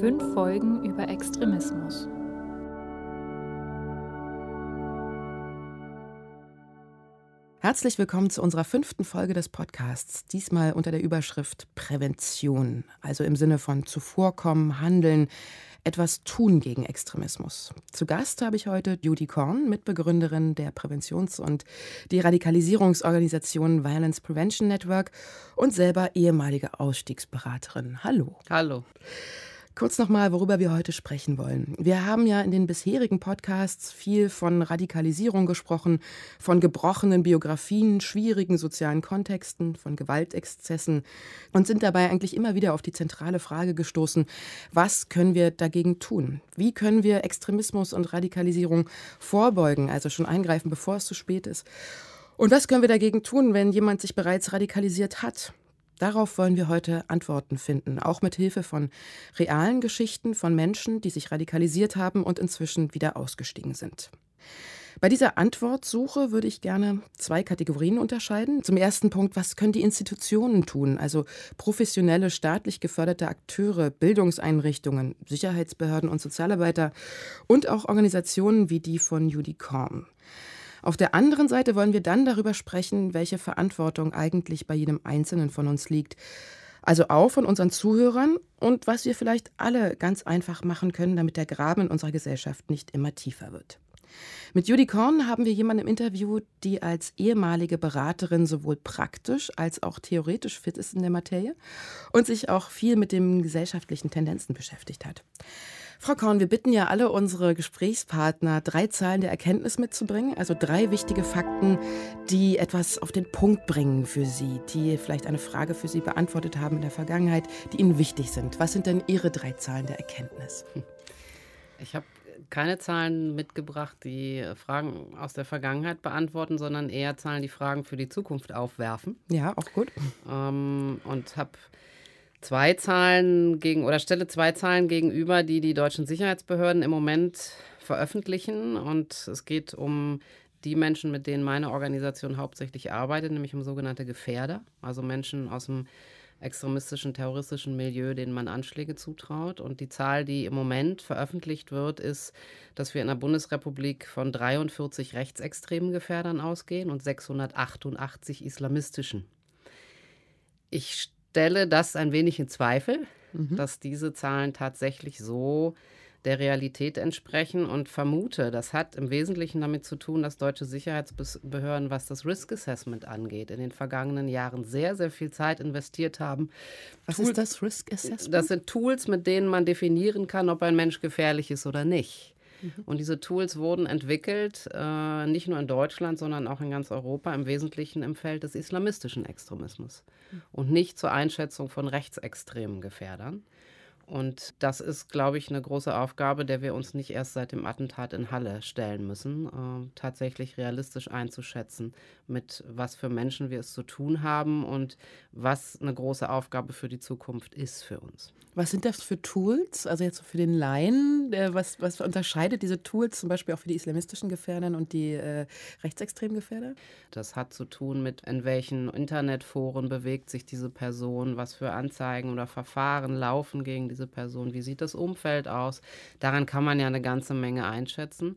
Fünf Folgen über Extremismus. Herzlich willkommen zu unserer fünften Folge des Podcasts. Diesmal unter der Überschrift Prävention, also im Sinne von zuvorkommen, handeln, etwas tun gegen Extremismus. Zu Gast habe ich heute Judy Korn, Mitbegründerin der Präventions- und Deradikalisierungsorganisation Violence Prevention Network und selber ehemalige Ausstiegsberaterin. Hallo. Hallo. Kurz nochmal, worüber wir heute sprechen wollen. Wir haben ja in den bisherigen Podcasts viel von Radikalisierung gesprochen, von gebrochenen Biografien, schwierigen sozialen Kontexten, von Gewaltexzessen und sind dabei eigentlich immer wieder auf die zentrale Frage gestoßen, was können wir dagegen tun? Wie können wir Extremismus und Radikalisierung vorbeugen, also schon eingreifen, bevor es zu spät ist? Und was können wir dagegen tun, wenn jemand sich bereits radikalisiert hat? Darauf wollen wir heute Antworten finden, auch mit Hilfe von realen Geschichten von Menschen, die sich radikalisiert haben und inzwischen wieder ausgestiegen sind. Bei dieser Antwortsuche würde ich gerne zwei Kategorien unterscheiden. Zum ersten Punkt, was können die Institutionen tun, also professionelle, staatlich geförderte Akteure, Bildungseinrichtungen, Sicherheitsbehörden und Sozialarbeiter und auch Organisationen wie die von Judy Korn. Auf der anderen Seite wollen wir dann darüber sprechen, welche Verantwortung eigentlich bei jedem Einzelnen von uns liegt. Also auch von unseren Zuhörern und was wir vielleicht alle ganz einfach machen können, damit der Graben in unserer Gesellschaft nicht immer tiefer wird. Mit Judy Korn haben wir jemanden im Interview, die als ehemalige Beraterin sowohl praktisch als auch theoretisch fit ist in der Materie und sich auch viel mit den gesellschaftlichen Tendenzen beschäftigt hat. Frau Korn, wir bitten ja alle unsere Gesprächspartner, drei Zahlen der Erkenntnis mitzubringen, also drei wichtige Fakten, die etwas auf den Punkt bringen für Sie, die vielleicht eine Frage für Sie beantwortet haben in der Vergangenheit, die Ihnen wichtig sind. Was sind denn Ihre drei Zahlen der Erkenntnis? Ich habe keine Zahlen mitgebracht, die Fragen aus der Vergangenheit beantworten, sondern eher Zahlen, die Fragen für die Zukunft aufwerfen. Ja, auch gut. Ähm, und habe zwei Zahlen gegen oder stelle zwei Zahlen gegenüber, die die deutschen Sicherheitsbehörden im Moment veröffentlichen. Und es geht um die Menschen, mit denen meine Organisation hauptsächlich arbeitet, nämlich um sogenannte Gefährder, also Menschen aus dem extremistischen, terroristischen Milieu, denen man Anschläge zutraut. Und die Zahl, die im Moment veröffentlicht wird, ist, dass wir in der Bundesrepublik von 43 rechtsextremen Gefährdern ausgehen und 688 islamistischen. Ich stelle das ein wenig in Zweifel, mhm. dass diese Zahlen tatsächlich so der Realität entsprechen und vermute, das hat im Wesentlichen damit zu tun, dass deutsche Sicherheitsbehörden, was das Risk Assessment angeht, in den vergangenen Jahren sehr, sehr viel Zeit investiert haben. Was Tools, ist das Risk Assessment? Das sind Tools, mit denen man definieren kann, ob ein Mensch gefährlich ist oder nicht. Mhm. Und diese Tools wurden entwickelt, äh, nicht nur in Deutschland, sondern auch in ganz Europa, im Wesentlichen im Feld des islamistischen Extremismus mhm. und nicht zur Einschätzung von rechtsextremen Gefährdern. Und das ist, glaube ich, eine große Aufgabe, der wir uns nicht erst seit dem Attentat in Halle stellen müssen, äh, tatsächlich realistisch einzuschätzen, mit was für Menschen wir es zu tun haben und was eine große Aufgabe für die Zukunft ist für uns. Was sind das für Tools? Also jetzt für den Laien, äh, was, was unterscheidet diese Tools zum Beispiel auch für die islamistischen Gefährder und die äh, rechtsextremen Gefährder? Das hat zu tun mit, in welchen Internetforen bewegt sich diese Person, was für Anzeigen oder Verfahren laufen gegen diese Person, wie sieht das Umfeld aus. Daran kann man ja eine ganze Menge einschätzen.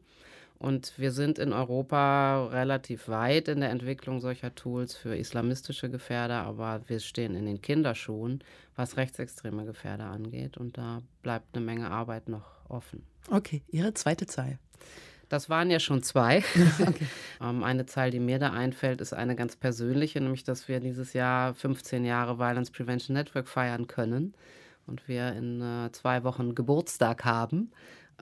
Und wir sind in Europa relativ weit in der Entwicklung solcher Tools für islamistische Gefährder, aber wir stehen in den Kinderschuhen, was rechtsextreme Gefährder angeht. Und da bleibt eine Menge Arbeit noch offen. Okay, Ihre zweite Zahl. Das waren ja schon zwei. Okay. ähm, eine Zahl, die mir da einfällt, ist eine ganz persönliche, nämlich dass wir dieses Jahr 15 Jahre Violence Prevention Network feiern können und wir in äh, zwei Wochen Geburtstag haben.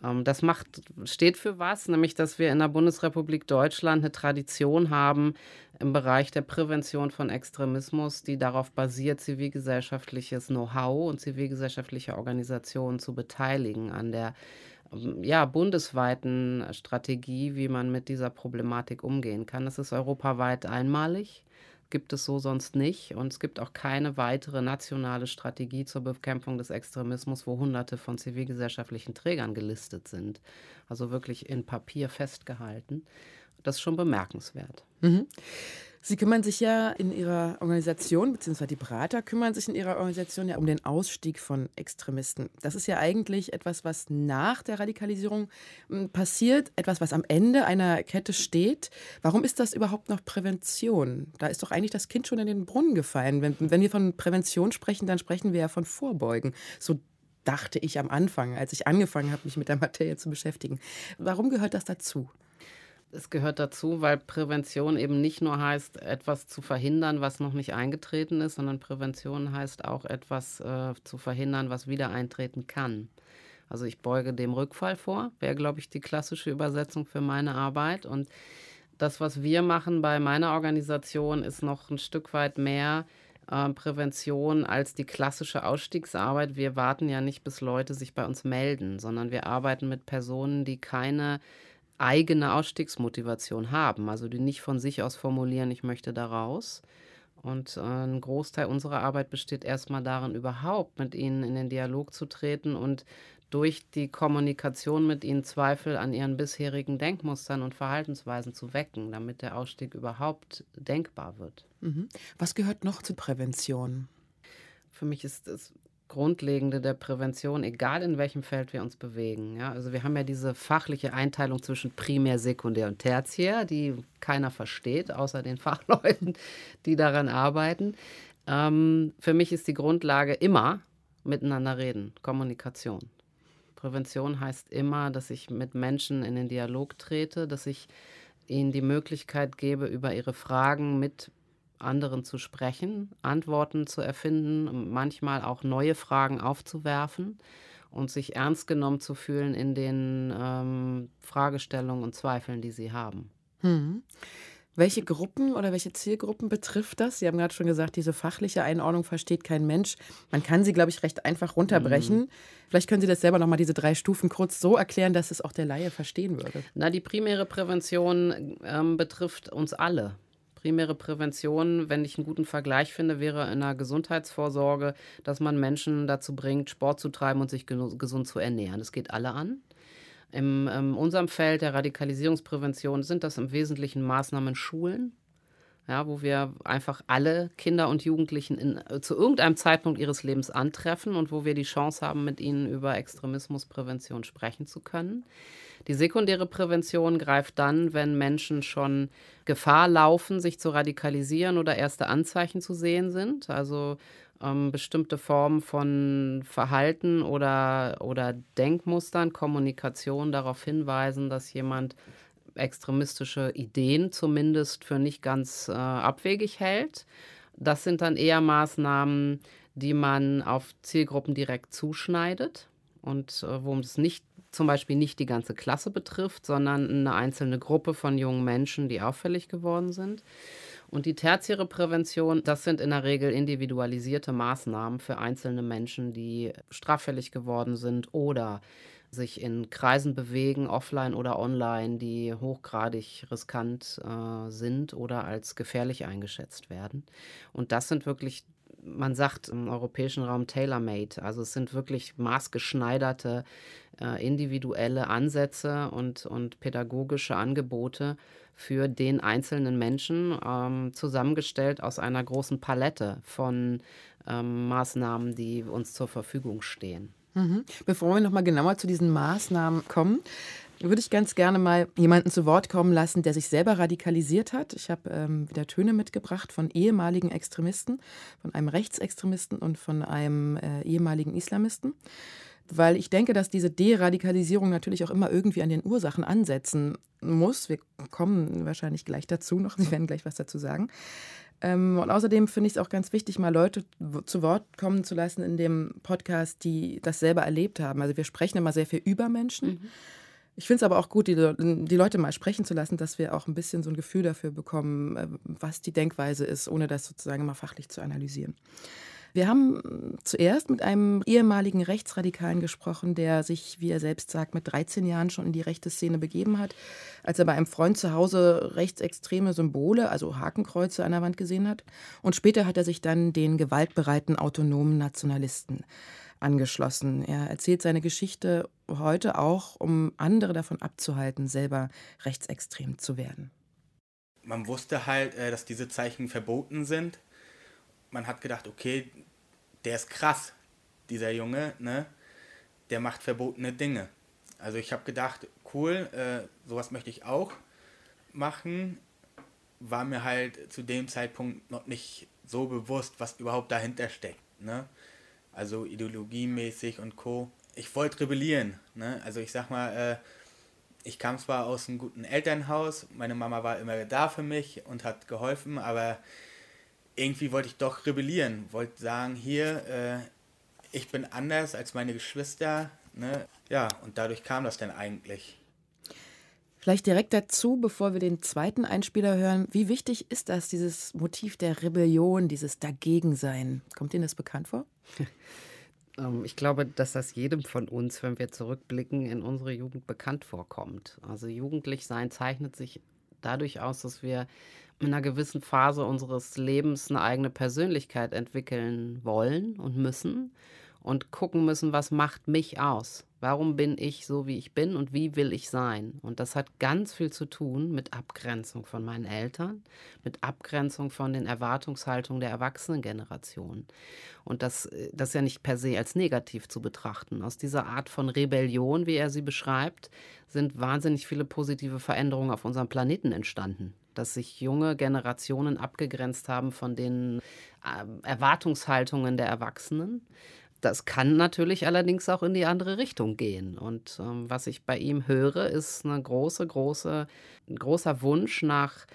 Ähm, das macht, steht für was, nämlich dass wir in der Bundesrepublik Deutschland eine Tradition haben im Bereich der Prävention von Extremismus, die darauf basiert, zivilgesellschaftliches Know-how und zivilgesellschaftliche Organisationen zu beteiligen an der ähm, ja, bundesweiten Strategie, wie man mit dieser Problematik umgehen kann. Das ist europaweit einmalig gibt es so sonst nicht. Und es gibt auch keine weitere nationale Strategie zur Bekämpfung des Extremismus, wo hunderte von zivilgesellschaftlichen Trägern gelistet sind. Also wirklich in Papier festgehalten. Das ist schon bemerkenswert. Mhm. Sie kümmern sich ja in Ihrer Organisation, beziehungsweise die Berater kümmern sich in Ihrer Organisation ja um den Ausstieg von Extremisten. Das ist ja eigentlich etwas, was nach der Radikalisierung hm, passiert, etwas, was am Ende einer Kette steht. Warum ist das überhaupt noch Prävention? Da ist doch eigentlich das Kind schon in den Brunnen gefallen. Wenn, wenn wir von Prävention sprechen, dann sprechen wir ja von Vorbeugen. So dachte ich am Anfang, als ich angefangen habe, mich mit der Materie zu beschäftigen. Warum gehört das dazu? Es gehört dazu, weil Prävention eben nicht nur heißt, etwas zu verhindern, was noch nicht eingetreten ist, sondern Prävention heißt auch etwas äh, zu verhindern, was wieder eintreten kann. Also ich beuge dem Rückfall vor, wäre, glaube ich, die klassische Übersetzung für meine Arbeit. Und das, was wir machen bei meiner Organisation, ist noch ein Stück weit mehr äh, Prävention als die klassische Ausstiegsarbeit. Wir warten ja nicht, bis Leute sich bei uns melden, sondern wir arbeiten mit Personen, die keine eigene Ausstiegsmotivation haben, also die nicht von sich aus formulieren, ich möchte da raus. Und äh, ein Großteil unserer Arbeit besteht erstmal darin, überhaupt mit ihnen in den Dialog zu treten und durch die Kommunikation mit ihnen Zweifel an ihren bisherigen Denkmustern und Verhaltensweisen zu wecken, damit der Ausstieg überhaupt denkbar wird. Mhm. Was gehört noch zur Prävention? Für mich ist es Grundlegende der Prävention, egal in welchem Feld wir uns bewegen. Ja, also wir haben ja diese fachliche Einteilung zwischen Primär, Sekundär und Tertiär, die keiner versteht, außer den Fachleuten, die daran arbeiten. Ähm, für mich ist die Grundlage immer miteinander reden, Kommunikation. Prävention heißt immer, dass ich mit Menschen in den Dialog trete, dass ich ihnen die Möglichkeit gebe, über ihre Fragen mit anderen zu sprechen, Antworten zu erfinden, manchmal auch neue Fragen aufzuwerfen und sich ernst genommen zu fühlen in den ähm, Fragestellungen und Zweifeln, die sie haben. Hm. Welche Gruppen oder welche Zielgruppen betrifft das? Sie haben gerade schon gesagt, diese fachliche Einordnung versteht kein Mensch. Man kann sie, glaube ich, recht einfach runterbrechen. Mhm. Vielleicht können Sie das selber nochmal diese drei Stufen kurz so erklären, dass es auch der Laie verstehen würde. Na, die primäre Prävention ähm, betrifft uns alle primäre Prävention, wenn ich einen guten Vergleich finde, wäre in der Gesundheitsvorsorge, dass man Menschen dazu bringt, Sport zu treiben und sich gesund zu ernähren. Das geht alle an. In, in unserem Feld der Radikalisierungsprävention sind das im Wesentlichen Maßnahmen Schulen, ja, wo wir einfach alle Kinder und Jugendlichen in, zu irgendeinem Zeitpunkt ihres Lebens antreffen und wo wir die Chance haben, mit ihnen über Extremismusprävention sprechen zu können. Die sekundäre Prävention greift dann, wenn Menschen schon Gefahr laufen, sich zu radikalisieren oder erste Anzeichen zu sehen sind. Also ähm, bestimmte Formen von Verhalten oder, oder Denkmustern, Kommunikation darauf hinweisen, dass jemand extremistische Ideen zumindest für nicht ganz äh, abwegig hält. Das sind dann eher Maßnahmen, die man auf Zielgruppen direkt zuschneidet und äh, wo es nicht zum Beispiel nicht die ganze Klasse betrifft, sondern eine einzelne Gruppe von jungen Menschen, die auffällig geworden sind. Und die tertiäre Prävention, das sind in der Regel individualisierte Maßnahmen für einzelne Menschen, die straffällig geworden sind oder sich in Kreisen bewegen, offline oder online, die hochgradig riskant äh, sind oder als gefährlich eingeschätzt werden. Und das sind wirklich man sagt im europäischen Raum tailor-made. Also es sind wirklich maßgeschneiderte äh, individuelle Ansätze und, und pädagogische Angebote für den einzelnen Menschen, ähm, zusammengestellt aus einer großen Palette von ähm, Maßnahmen, die uns zur Verfügung stehen. Mhm. Bevor wir nochmal genauer zu diesen Maßnahmen kommen, würde ich ganz gerne mal jemanden zu Wort kommen lassen, der sich selber radikalisiert hat. Ich habe ähm, wieder Töne mitgebracht von ehemaligen Extremisten, von einem Rechtsextremisten und von einem äh, ehemaligen Islamisten. Weil ich denke, dass diese Deradikalisierung natürlich auch immer irgendwie an den Ursachen ansetzen muss. Wir kommen wahrscheinlich gleich dazu noch. Sie werden gleich was dazu sagen. Ähm, und außerdem finde ich es auch ganz wichtig, mal Leute zu Wort kommen zu lassen in dem Podcast, die das selber erlebt haben. Also wir sprechen immer sehr viel über Menschen. Mhm. Ich finde es aber auch gut, die, die, Leute mal sprechen zu lassen, dass wir auch ein bisschen so ein Gefühl dafür bekommen, äh, was die Denkweise ist, ohne das sozusagen mal fachlich zu analysieren. Wir haben zuerst mit einem ehemaligen Rechtsradikalen gesprochen, der sich, wie er selbst sagt, mit 13 Jahren schon in die rechte Szene begeben hat, als er bei einem Freund zu Hause rechtsextreme Symbole, also Hakenkreuze an der Wand gesehen hat. Und später hat er sich dann den gewaltbereiten autonomen Nationalisten angeschlossen. Er erzählt seine Geschichte heute auch, um andere davon abzuhalten, selber rechtsextrem zu werden. man wusste halt, äh, dass diese Zeichen verboten sind. Man hat gedacht, okay, der ist krass, dieser Junge, ne? Der macht verbotene Dinge. Also ich habe gedacht, cool, äh, sowas möchte ich auch machen. War mir halt zu dem Zeitpunkt noch nicht so bewusst, was überhaupt dahinter steckt. Ne? Also ideologiemäßig und Co. Ich wollte rebellieren. Ne? Also ich sag mal, äh, ich kam zwar aus einem guten Elternhaus, meine Mama war immer da für mich und hat geholfen, aber irgendwie wollte ich doch rebellieren, wollte sagen, hier, äh, ich bin anders als meine Geschwister. Ne? Ja, und dadurch kam das dann eigentlich. Vielleicht direkt dazu, bevor wir den zweiten Einspieler hören, wie wichtig ist das, dieses Motiv der Rebellion, dieses Dagegensein? Kommt Ihnen das bekannt vor? Ähm, ich glaube, dass das jedem von uns, wenn wir zurückblicken, in unsere Jugend bekannt vorkommt. Also jugendlich sein zeichnet sich dadurch aus, dass wir in einer gewissen Phase unseres Lebens eine eigene Persönlichkeit entwickeln wollen und müssen und gucken müssen, was macht mich aus? Warum bin ich so, wie ich bin und wie will ich sein? Und das hat ganz viel zu tun mit Abgrenzung von meinen Eltern, mit Abgrenzung von den Erwartungshaltungen der Erwachsenengeneration. Und das, das ist ja nicht per se als negativ zu betrachten. Aus dieser Art von Rebellion, wie er sie beschreibt, sind wahnsinnig viele positive Veränderungen auf unserem Planeten entstanden dass sich junge Generationen abgegrenzt haben von den äh, Erwartungshaltungen der Erwachsenen. Das kann natürlich allerdings auch in die andere Richtung gehen. Und ähm, was ich bei ihm höre, ist eine große, große, ein großer Wunsch nach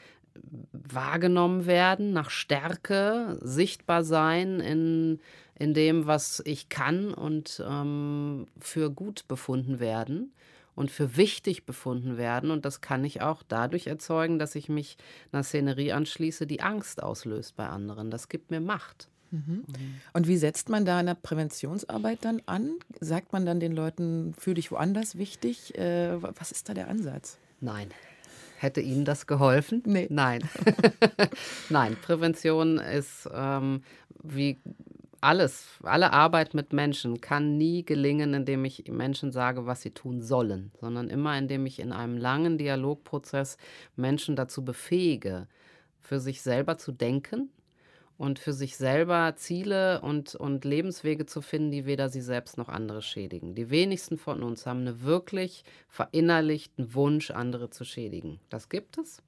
wahrgenommen werden, nach Stärke, sichtbar sein in, in dem, was ich kann und ähm, für gut befunden werden und für wichtig befunden werden. Und das kann ich auch dadurch erzeugen, dass ich mich einer Szenerie anschließe, die Angst auslöst bei anderen. Das gibt mir Macht. Mhm. Und wie setzt man da eine Präventionsarbeit dann an? Sagt man dann den Leuten, fühl dich woanders wichtig? Äh, was ist da der Ansatz? Nein. Hätte Ihnen das geholfen? Nee. Nein. Nein, Prävention ist ähm, wie alles, alle Arbeit mit Menschen kann nie gelingen, indem ich Menschen sage, was sie tun sollen, sondern immer indem ich in einem langen Dialogprozess Menschen dazu befähige, für sich selber zu denken, und für sich selber Ziele und, und Lebenswege zu finden, die weder sie selbst noch andere schädigen. Die wenigsten von uns haben einen wirklich verinnerlichten Wunsch, andere zu schädigen. Das gibt es.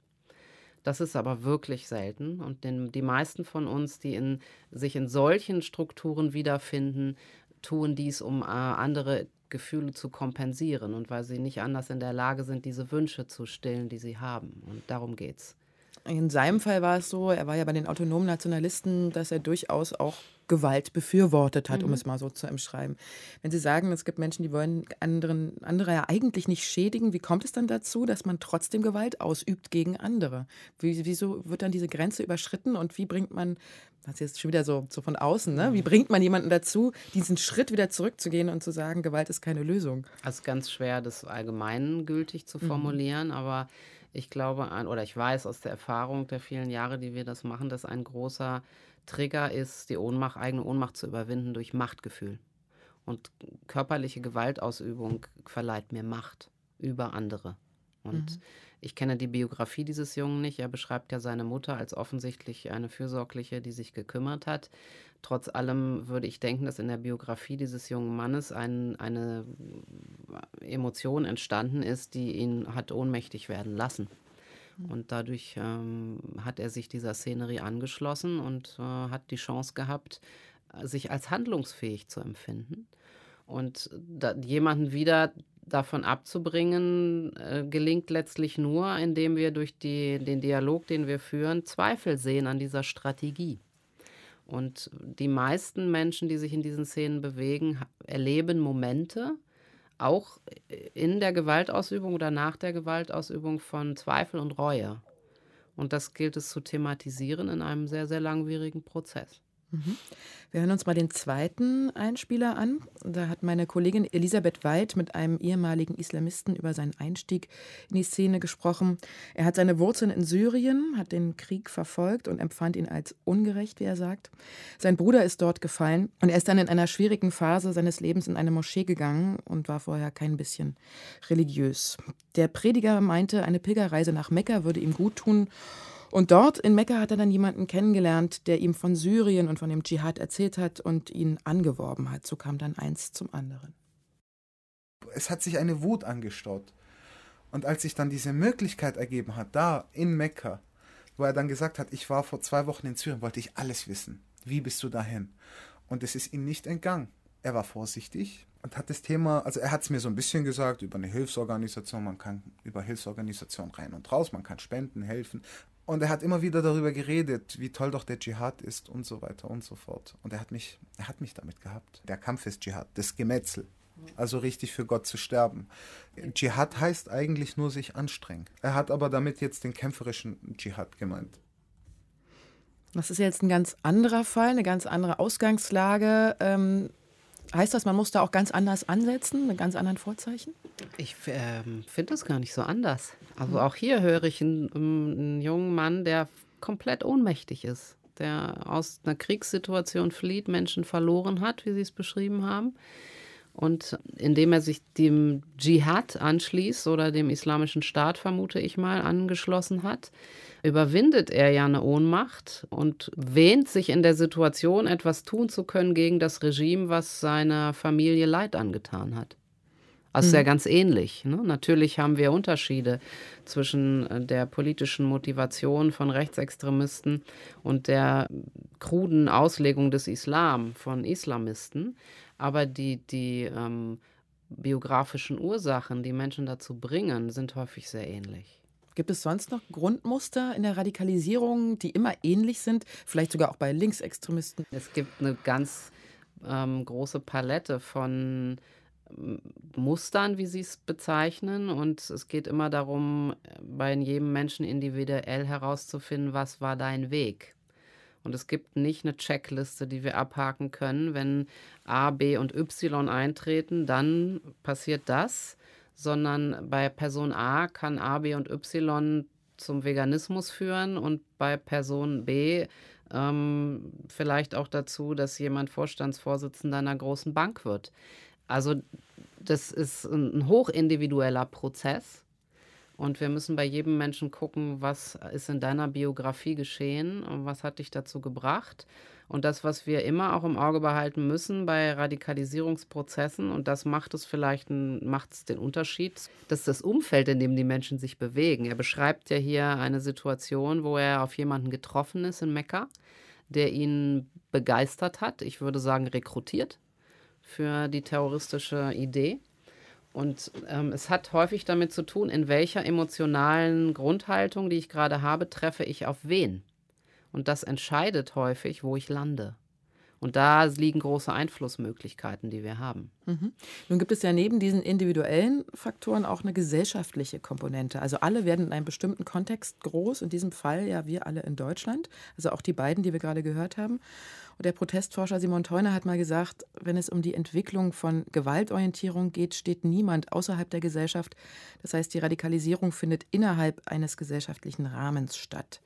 Das ist aber wirklich selten. Und den, die meisten von uns, die in, sich in solchen Strukturen wiederfinden, tun dies, um äh, andere Gefühle zu kompensieren und weil sie nicht anders in der Lage sind, diese Wünsche zu stillen, die sie haben. Und darum geht's. In seinem Fall war es so, er war ja bei den autonomen Nationalisten, dass er durchaus auch Gewalt befürwortet hat, mhm. um es mal so zu umschreiben. Wenn Sie sagen, es gibt Menschen, die wollen anderen, andere ja eigentlich nicht schädigen, wie kommt es dann dazu, dass man trotzdem Gewalt ausübt gegen andere? Wie, wieso wird dann diese Grenze überschritten und wie bringt man, das ist jetzt schon wieder so, so von außen, ne? wie mhm. bringt man jemanden dazu, diesen Schritt wieder zurückzugehen und zu sagen, Gewalt ist keine Lösung? Also ganz schwer, das allgemeingültig zu mhm. formulieren, mhm. aber ich glaube oder ich weiß aus der Erfahrung der vielen Jahre, die wir das machen, dass ein großer Trigger ist, die Ohnmacht, eigene Ohnmacht zu überwinden durch Machtgefühl. Und körperliche Gewaltausübung verleiht mir Macht über andere. Und mhm. Ich kenne die Biografie dieses Jungen nicht. Er beschreibt ja seine Mutter als offensichtlich eine Fürsorgliche, die sich gekümmert hat. Trotz allem würde ich denken, dass in der Biografie dieses jungen Mannes ein, eine Emotion entstanden ist, die ihn hat ohnmächtig werden lassen. Mhm. Und dadurch ähm, hat er sich dieser Szenerie angeschlossen und äh, hat die Chance gehabt, sich als handlungsfähig zu empfinden. Und da, jemanden wieder davon abzubringen, äh, gelingt letztlich nur, indem wir durch die, den Dialog, den wir führen, Zweifel sehen an dieser Strategie. Und die meisten Menschen, die sich in diesen Szenen bewegen, erleben Momente, auch in der Gewaltausübung oder nach der Gewaltausübung von Zweifel und Reue. Und das gilt es zu thematisieren in einem sehr, sehr langwierigen Prozess. Mhm. Wir hören uns mal den zweiten Einspieler an. Da hat meine Kollegin Elisabeth Weid mit einem ehemaligen Islamisten über seinen Einstieg in die Szene gesprochen. Er hat seine Wurzeln in Syrien, hat den Krieg verfolgt und empfand ihn als ungerecht, wie er sagt. Sein Bruder ist dort gefallen und er ist dann in einer schwierigen Phase seines Lebens in eine Moschee gegangen und war vorher kein bisschen religiös. Der Prediger meinte, eine Pilgerreise nach Mekka würde ihm gut tun Und dort in Mekka hat er dann jemanden kennengelernt, der ihm von Syrien und von dem Dschihad erzählt hat und ihn angeworben hat. So kam dann eins zum anderen. Es hat sich eine Wut angestaut. Und als sich dann diese Möglichkeit ergeben hat, da in Mekka, wo er dann gesagt hat, ich war vor zwei Wochen in Syrien, wollte ich alles wissen. Wie bist du dahin? Und es ist ihm nicht entgangen. Er war vorsichtig und hat das Thema, also er hat es mir so ein bisschen gesagt über eine Hilfsorganisation, man kann über Hilfsorganisation rein und raus, man kann spenden, helfen. Und er hat immer wieder darüber geredet, wie toll doch der Dschihad ist und so weiter und so fort. Und er hat mich, er hat mich damit gehabt. Der Kampf ist Dschihad, das Gemetzel. Also richtig für Gott zu sterben. Dschihad heißt eigentlich nur sich anstrengen. Er hat aber damit jetzt den kämpferischen Dschihad gemeint. Das ist jetzt ein ganz anderer Fall, eine ganz andere Ausgangslage. Ähm, heißt das, man muss da auch ganz anders ansetzen, mit ganz anderen Vorzeichen? Ich äh, finde das gar nicht so anders. Also auch hier höre ich einen, einen jungen Mann, der komplett ohnmächtig ist, der aus einer Kriegssituation flieht, Menschen verloren hat, wie Sie es beschrieben haben. Und indem er sich dem Dschihad anschließt oder dem islamischen Staat, vermute ich mal, angeschlossen hat, überwindet er ja eine Ohnmacht und wähnt sich in der Situation, etwas tun zu können gegen das Regime, was seiner Familie Leid angetan hat. Also mhm. ja ganz ähnlich. Ne? Natürlich haben wir Unterschiede zwischen äh, der politischen Motivation von Rechtsextremisten und der kruden Auslegung des Islam von Islamisten. Aber die, die ähm, biografischen Ursachen, die Menschen dazu bringen, sind häufig sehr ähnlich. Gibt es sonst noch Grundmuster in der Radikalisierung, die immer ähnlich sind? Vielleicht sogar auch bei Linksextremisten? Es gibt eine ganz ähm, große Palette von ähm, Mustern, wie Sie es bezeichnen. Und es geht immer darum, bei jedem Menschen individuell herauszufinden, was war dein Weg. Und es gibt nicht eine Checkliste, die wir abhaken können. Wenn A, B und Y eintreten, dann passiert das, sondern bei Person A kann A, B und Y zum Veganismus führen und bei Person B ähm, vielleicht auch dazu, dass jemand Vorstandsvorsitzender einer großen Bank wird. Also das ist ein hochindividueller Prozess und wir müssen bei jedem Menschen gucken, was ist in deiner Biografie geschehen und was hat dich dazu gebracht. Und das, was wir immer auch im Auge behalten müssen bei Radikalisierungsprozessen, und das macht es vielleicht macht es den Unterschied, das ist das Umfeld, in dem die Menschen sich bewegen. Er beschreibt ja hier eine Situation, wo er auf jemanden getroffen ist in Mekka, der ihn begeistert hat, ich würde sagen rekrutiert für die terroristische Idee. Und ähm, es hat häufig damit zu tun, in welcher emotionalen Grundhaltung, die ich gerade habe, treffe ich auf wen. Und das entscheidet häufig, wo ich lande. Und da liegen große Einflussmöglichkeiten, die wir haben. Mhm. Nun gibt es ja neben diesen individuellen Faktoren auch eine gesellschaftliche Komponente. Also alle werden in einem bestimmten Kontext groß, in diesem Fall ja wir alle in Deutschland, also auch die beiden, die wir gerade gehört haben. Und der Protestforscher Simon Theuner hat mal gesagt, wenn es um die Entwicklung von Gewaltorientierung geht, steht niemand außerhalb der Gesellschaft. Das heißt, die Radikalisierung findet innerhalb eines gesellschaftlichen Rahmens statt.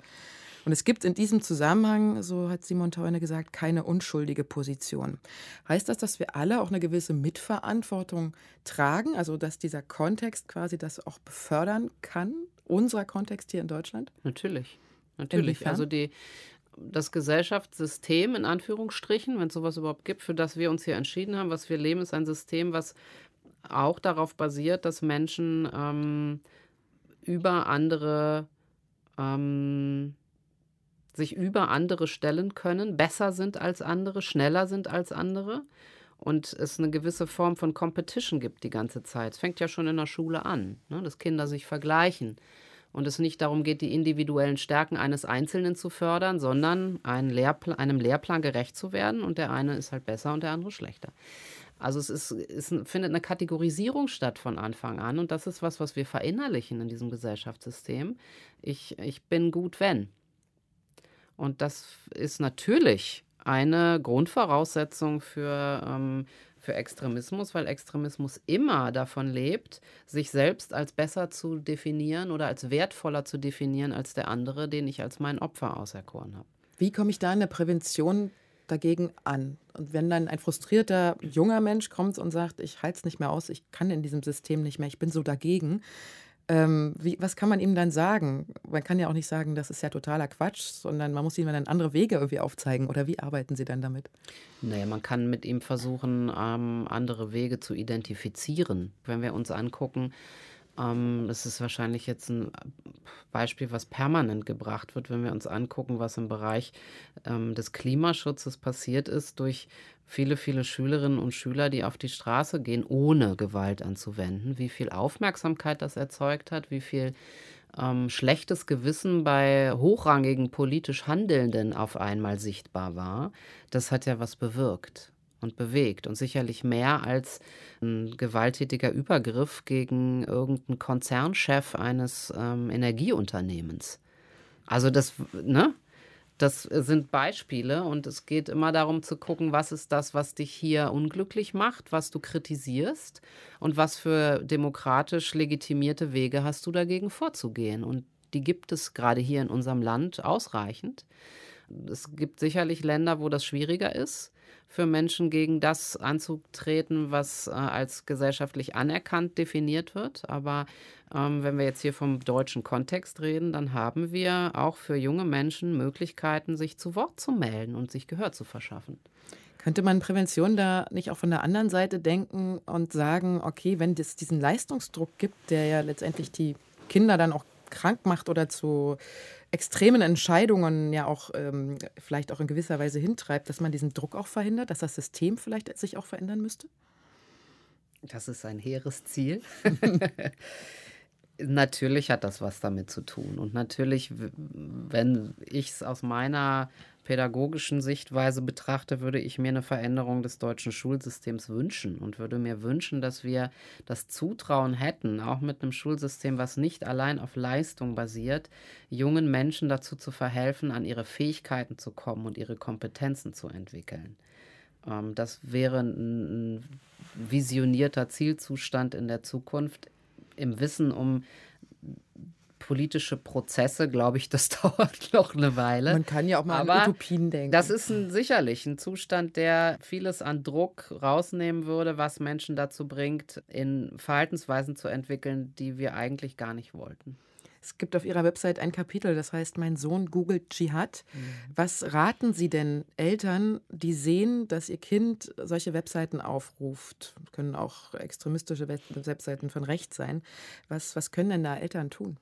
Und es gibt in diesem Zusammenhang, so hat Simon Theuner gesagt, keine unschuldige Position. Heißt das, dass wir alle auch eine gewisse Mitverantwortung tragen, also dass dieser Kontext quasi das auch befördern kann, unser Kontext hier in Deutschland? Natürlich. Natürlich. Inwiefern? Also die, das Gesellschaftssystem in Anführungsstrichen, wenn es sowas überhaupt gibt, für das wir uns hier entschieden haben, was wir leben, ist ein System, was auch darauf basiert, dass Menschen ähm, über andere ähm, sich über andere stellen können, besser sind als andere, schneller sind als andere und es eine gewisse Form von Competition gibt die ganze Zeit. Es fängt ja schon in der Schule an, ne, dass Kinder sich vergleichen und es nicht darum geht, die individuellen Stärken eines Einzelnen zu fördern, sondern Lehrpl einem Lehrplan gerecht zu werden und der eine ist halt besser und der andere schlechter. Also es, ist, es findet eine Kategorisierung statt von Anfang an und das ist was, was wir verinnerlichen in diesem Gesellschaftssystem. Ich, ich bin gut, wenn. Und das ist natürlich eine Grundvoraussetzung für ähm, für Extremismus, weil Extremismus immer davon lebt, sich selbst als besser zu definieren oder als wertvoller zu definieren als der andere, den ich als mein Opfer auserkoren habe. Wie komme ich da in der Prävention dagegen an? Und wenn dann ein frustrierter junger Mensch kommt und sagt, ich halte es nicht mehr aus, ich kann in diesem System nicht mehr, ich bin so dagegen, Ähm, wie, was kann man ihm dann sagen? Man kann ja auch nicht sagen, das ist ja totaler Quatsch, sondern man muss ihm dann andere Wege irgendwie aufzeigen. Oder wie arbeiten Sie dann damit? Naja, man kann mit ihm versuchen, ähm, andere Wege zu identifizieren. Wenn wir uns angucken, ähm, das ist wahrscheinlich jetzt ein Beispiel, was permanent gebracht wird, wenn wir uns angucken, was im Bereich ähm, des Klimaschutzes passiert ist durch viele, viele Schülerinnen und Schüler, die auf die Straße gehen, ohne Gewalt anzuwenden, wie viel Aufmerksamkeit das erzeugt hat, wie viel ähm, schlechtes Gewissen bei hochrangigen politisch Handelnden auf einmal sichtbar war. Das hat ja was bewirkt und bewegt und sicherlich mehr als ein gewalttätiger Übergriff gegen irgendeinen Konzernchef eines ähm, Energieunternehmens. Also das, ne? Das sind Beispiele und es geht immer darum zu gucken, was ist das, was dich hier unglücklich macht, was du kritisierst und was für demokratisch legitimierte Wege hast du dagegen vorzugehen. Und die gibt es gerade hier in unserem Land ausreichend. Es gibt sicherlich Länder, wo das schwieriger ist für Menschen gegen das anzutreten, was äh, als gesellschaftlich anerkannt definiert wird. Aber ähm, wenn wir jetzt hier vom deutschen Kontext reden, dann haben wir auch für junge Menschen Möglichkeiten, sich zu Wort zu melden und sich Gehör zu verschaffen. Könnte man Prävention da nicht auch von der anderen Seite denken und sagen, okay, wenn es diesen Leistungsdruck gibt, der ja letztendlich die Kinder dann auch krank macht oder zu extremen Entscheidungen ja auch ähm, vielleicht auch in gewisser Weise hintreibt, dass man diesen Druck auch verhindert, dass das System vielleicht sich auch verändern müsste? Das ist ein hehres Ziel. natürlich hat das was damit zu tun. Und natürlich, wenn ich es aus meiner pädagogischen Sichtweise betrachte, würde ich mir eine Veränderung des deutschen Schulsystems wünschen und würde mir wünschen, dass wir das Zutrauen hätten, auch mit einem Schulsystem, was nicht allein auf Leistung basiert, jungen Menschen dazu zu verhelfen, an ihre Fähigkeiten zu kommen und ihre Kompetenzen zu entwickeln. Ähm, das wäre ein visionierter Zielzustand in der Zukunft im Wissen um politische Prozesse, glaube ich, das dauert noch eine Weile. Man kann ja auch mal Aber an Utopien denken. Das ist ein, sicherlich ein Zustand, der vieles an Druck rausnehmen würde, was Menschen dazu bringt, in Verhaltensweisen zu entwickeln, die wir eigentlich gar nicht wollten. Es gibt auf Ihrer Website ein Kapitel, das heißt Mein Sohn googelt Dschihad. Mhm. Was raten Sie denn Eltern, die sehen, dass ihr Kind solche Webseiten aufruft? Können auch extremistische Webseiten von rechts sein. Was, was können denn da Eltern tun?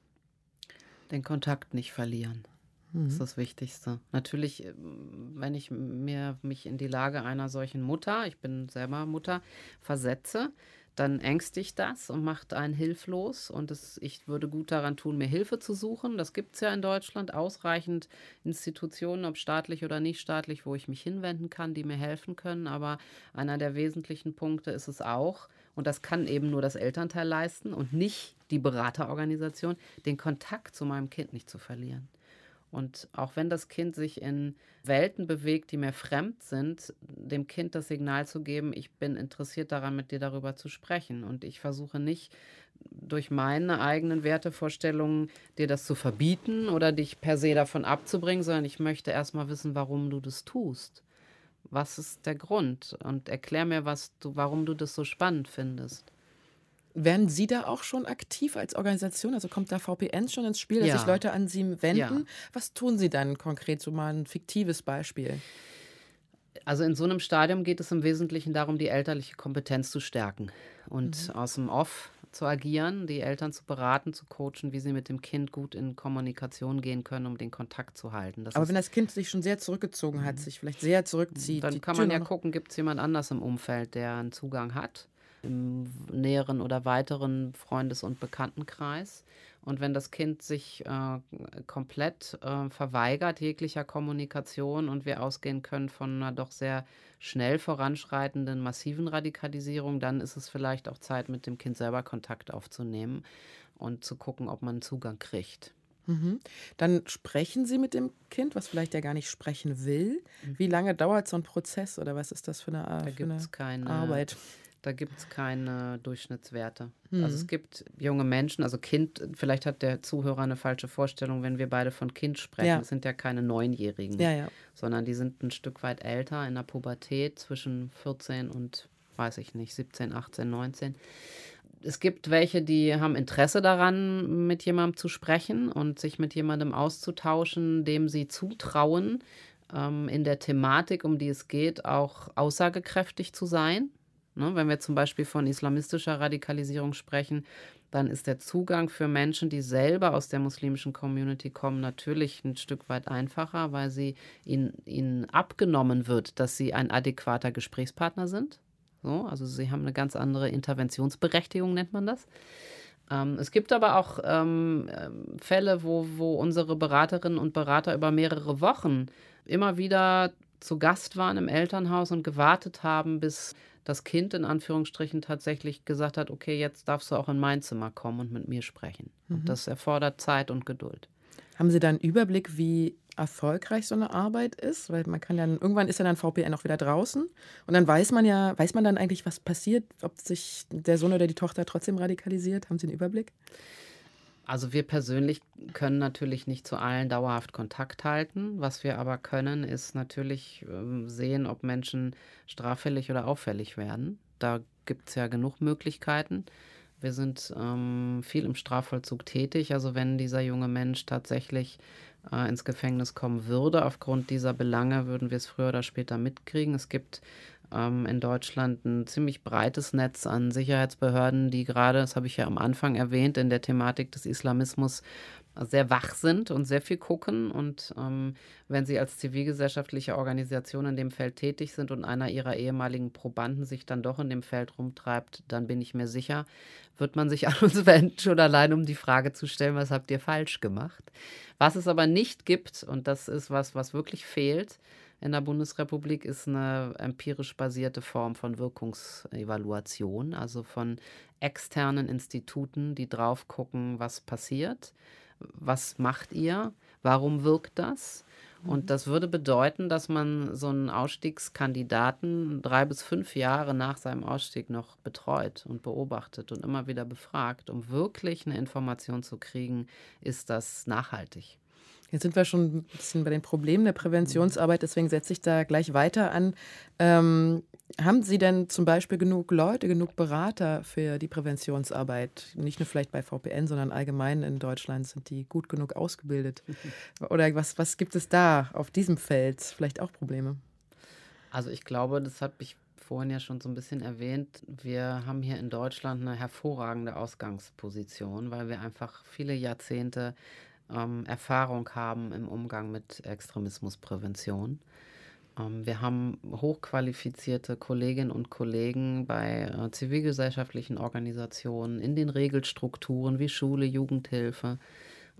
Den Kontakt nicht verlieren. Das ist mhm. das Wichtigste. Natürlich, äh, wenn ich mir mich in die Lage einer solchen Mutter, ich bin selber Mutter, versetze, dann ängstigt das und macht einen hilflos. Und es, ich würde gut daran tun, mir Hilfe zu suchen. Das gibt es ja in Deutschland ausreichend Institutionen, ob staatlich oder nicht staatlich, wo ich mich hinwenden kann, die mir helfen können. Aber einer der wesentlichen Punkte ist es auch, und das kann eben nur das Elternteil leisten und nicht die Beraterorganisation, den Kontakt zu meinem Kind nicht zu verlieren. Und auch wenn das Kind sich in Welten bewegt, die mir fremd sind, dem Kind das Signal zu geben, ich bin interessiert daran, mit dir darüber zu sprechen. Und ich versuche nicht durch meine eigenen Wertevorstellungen dir das zu verbieten oder dich per se davon abzubringen, sondern ich möchte erstmal wissen, warum du das tust. Was ist der Grund? Und erklär mir, was du, warum du das so spannend findest. Werden Sie da auch schon aktiv als Organisation? Also kommt da VPN schon ins Spiel, dass ja. sich Leute an Sie wenden? Ja. Was tun Sie dann konkret? So mal ein fiktives Beispiel. Also in so einem Stadium geht es im Wesentlichen darum, die elterliche Kompetenz zu stärken und mhm. aus dem Off zu agieren, die Eltern zu beraten, zu coachen, wie sie mit dem Kind gut in Kommunikation gehen können, um den Kontakt zu halten. Das Aber wenn das Kind sich schon sehr zurückgezogen hat, mhm. sich vielleicht sehr zurückzieht. Dann kann man ja gucken, gibt es jemand anders im Umfeld, der einen Zugang hat, im näheren oder weiteren Freundes- und Bekanntenkreis. Und wenn das Kind sich äh, komplett äh, verweigert jeglicher Kommunikation und wir ausgehen können von einer doch sehr schnell voranschreitenden massiven Radikalisierung, dann ist es vielleicht auch Zeit, mit dem Kind selber Kontakt aufzunehmen und zu gucken, ob man Zugang kriegt. Mhm. Dann sprechen Sie mit dem Kind, was vielleicht ja gar nicht sprechen will. Mhm. Wie lange dauert so ein Prozess oder was ist das für eine, da für eine keine, Arbeit? Da gibt es keine Durchschnittswerte. Mhm. Also es gibt junge Menschen, also Kind, vielleicht hat der Zuhörer eine falsche Vorstellung, wenn wir beide von Kind sprechen. Ja. Das sind ja keine Neunjährigen, ja, ja. sondern die sind ein Stück weit älter in der Pubertät zwischen 14 und, weiß ich nicht, 17, 18, 19 es gibt welche, die haben Interesse daran, mit jemandem zu sprechen und sich mit jemandem auszutauschen, dem sie zutrauen, ähm, in der Thematik, um die es geht, auch aussagekräftig zu sein. Ne, wenn wir zum Beispiel von islamistischer Radikalisierung sprechen, dann ist der Zugang für Menschen, die selber aus der muslimischen Community kommen, natürlich ein Stück weit einfacher, weil sie ihnen, ihnen abgenommen wird, dass sie ein adäquater Gesprächspartner sind. So, also sie haben eine ganz andere Interventionsberechtigung, nennt man das. Ähm, es gibt aber auch ähm, ähm Fälle, wo, wo unsere Beraterinnen und Berater über mehrere Wochen immer wieder zu Gast waren im Elternhaus und gewartet haben, bis das Kind in Anführungsstrichen tatsächlich gesagt hat, okay, jetzt darfst du auch in mein Zimmer kommen und mit mir sprechen. Mhm. Und das erfordert Zeit und Geduld. Haben Sie da einen Überblick, wie erfolgreich so eine Arbeit ist? Weil man kann ja, irgendwann ist ja dann VPN auch wieder draußen und dann weiß man ja, weiß man dann eigentlich, was passiert, ob sich der Sohn oder die Tochter trotzdem radikalisiert? Haben Sie einen Überblick? Also wir persönlich können natürlich nicht zu allen dauerhaft Kontakt halten. Was wir aber können, ist natürlich ähm, sehen, ob Menschen straffällig oder auffällig werden. Da gibt es ja genug Möglichkeiten. Wir sind ähm, viel im Strafvollzug tätig. Also wenn dieser junge Mensch tatsächlich äh, ins Gefängnis kommen würde, aufgrund dieser Belange, würden wir es früher oder später mitkriegen. Es gibt ähm, in Deutschland ein ziemlich breites Netz an Sicherheitsbehörden, die gerade, das habe ich ja am Anfang erwähnt, in der Thematik des Islamismus sehr wach sind und sehr viel gucken. Und ähm, wenn Sie als zivilgesellschaftliche Organisation in dem Feld tätig sind und einer Ihrer ehemaligen Probanden sich dann doch in dem Feld rumtreibt, dann bin ich mir sicher, wird man sich an uns wenden, schon allein um die Frage zu stellen, was habt ihr falsch gemacht. Was es aber nicht gibt, und das ist was, was wirklich fehlt, in der Bundesrepublik ist eine empirisch basierte Form von Wirkungsevaluation, also von externen Instituten, die drauf gucken, was passiert, was macht ihr, warum wirkt das. Und mhm. das würde bedeuten, dass man so einen Ausstiegskandidaten drei bis fünf Jahre nach seinem Ausstieg noch betreut und beobachtet und immer wieder befragt, um wirklich eine Information zu kriegen, ist das nachhaltig. Jetzt sind wir schon ein bisschen bei den Problemen der Präventionsarbeit, deswegen setze ich da gleich weiter an. Ähm, haben Sie denn zum Beispiel genug Leute, genug Berater für die Präventionsarbeit? Nicht nur vielleicht bei VPN, sondern allgemein in Deutschland sind die gut genug ausgebildet? Oder was, was gibt es da auf diesem Feld vielleicht auch Probleme? Also ich glaube, das habe ich vorhin ja schon so ein bisschen erwähnt. Wir haben hier in Deutschland eine hervorragende Ausgangsposition, weil wir einfach viele Jahrzehnte ähm, Erfahrung haben im Umgang mit Extremismusprävention. Ähm, wir haben hochqualifizierte Kolleginnen und Kollegen bei äh, zivilgesellschaftlichen Organisationen, in den Regelstrukturen wie Schule, Jugendhilfe.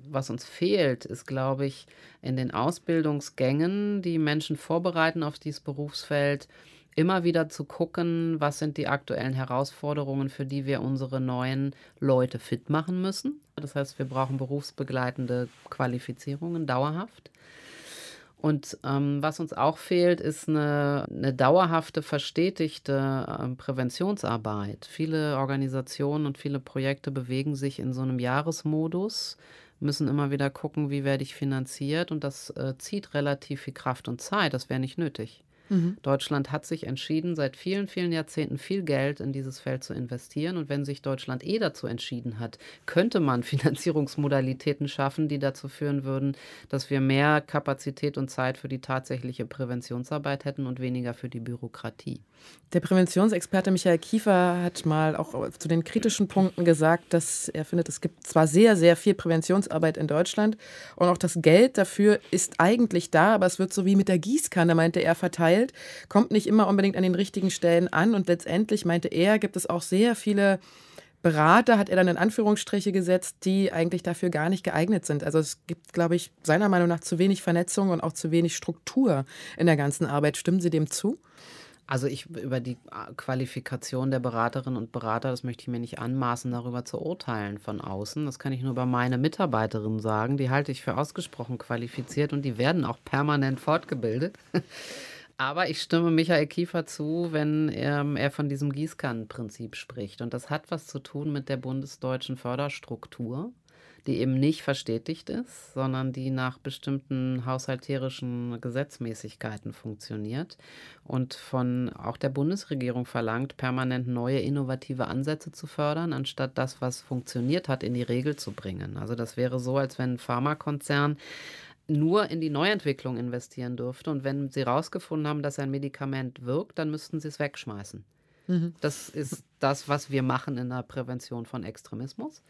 Was uns fehlt, ist, glaube ich, in den Ausbildungsgängen, die Menschen vorbereiten auf dieses Berufsfeld, immer wieder zu gucken, was sind die aktuellen Herausforderungen, für die wir unsere neuen Leute fit machen müssen. Das heißt, wir brauchen berufsbegleitende Qualifizierungen dauerhaft. Und ähm, was uns auch fehlt, ist eine, eine dauerhafte, verstetigte äh, Präventionsarbeit. Viele Organisationen und viele Projekte bewegen sich in so einem Jahresmodus, müssen immer wieder gucken, wie werde ich finanziert. Und das äh, zieht relativ viel Kraft und Zeit. Das wäre nicht nötig. Mhm. Deutschland hat sich entschieden, seit vielen, vielen Jahrzehnten viel Geld in dieses Feld zu investieren. Und wenn sich Deutschland eh dazu entschieden hat, könnte man Finanzierungsmodalitäten schaffen, die dazu führen würden, dass wir mehr Kapazität und Zeit für die tatsächliche Präventionsarbeit hätten und weniger für die Bürokratie. Der Präventionsexperte Michael Kiefer hat mal auch zu den kritischen Punkten gesagt, dass er findet, es gibt zwar sehr, sehr viel Präventionsarbeit in Deutschland und auch das Geld dafür ist eigentlich da, aber es wird so wie mit der Gießkanne, meinte er, verteilt, kommt nicht immer unbedingt an den richtigen Stellen an und letztendlich, meinte er, gibt es auch sehr viele Berater, hat er dann in Anführungsstriche gesetzt, die eigentlich dafür gar nicht geeignet sind. Also es gibt, glaube ich, seiner Meinung nach zu wenig Vernetzung und auch zu wenig Struktur in der ganzen Arbeit. Stimmen Sie dem zu? Also ich über die Qualifikation der Beraterinnen und Berater, das möchte ich mir nicht anmaßen, darüber zu urteilen von außen. Das kann ich nur über meine Mitarbeiterinnen sagen. Die halte ich für ausgesprochen qualifiziert und die werden auch permanent fortgebildet. Aber ich stimme Michael Kiefer zu, wenn ähm, er von diesem Gießkannenprinzip spricht. Und das hat was zu tun mit der bundesdeutschen Förderstruktur die eben nicht verstetigt ist, sondern die nach bestimmten haushalterischen Gesetzmäßigkeiten funktioniert und von auch der Bundesregierung verlangt, permanent neue innovative Ansätze zu fördern, anstatt das, was funktioniert hat, in die Regel zu bringen. Also das wäre so, als wenn ein Pharmakonzern nur in die Neuentwicklung investieren dürfte. Und wenn sie herausgefunden haben, dass ein Medikament wirkt, dann müssten sie es wegschmeißen. Mhm. Das ist das, was wir machen in der Prävention von Extremismus.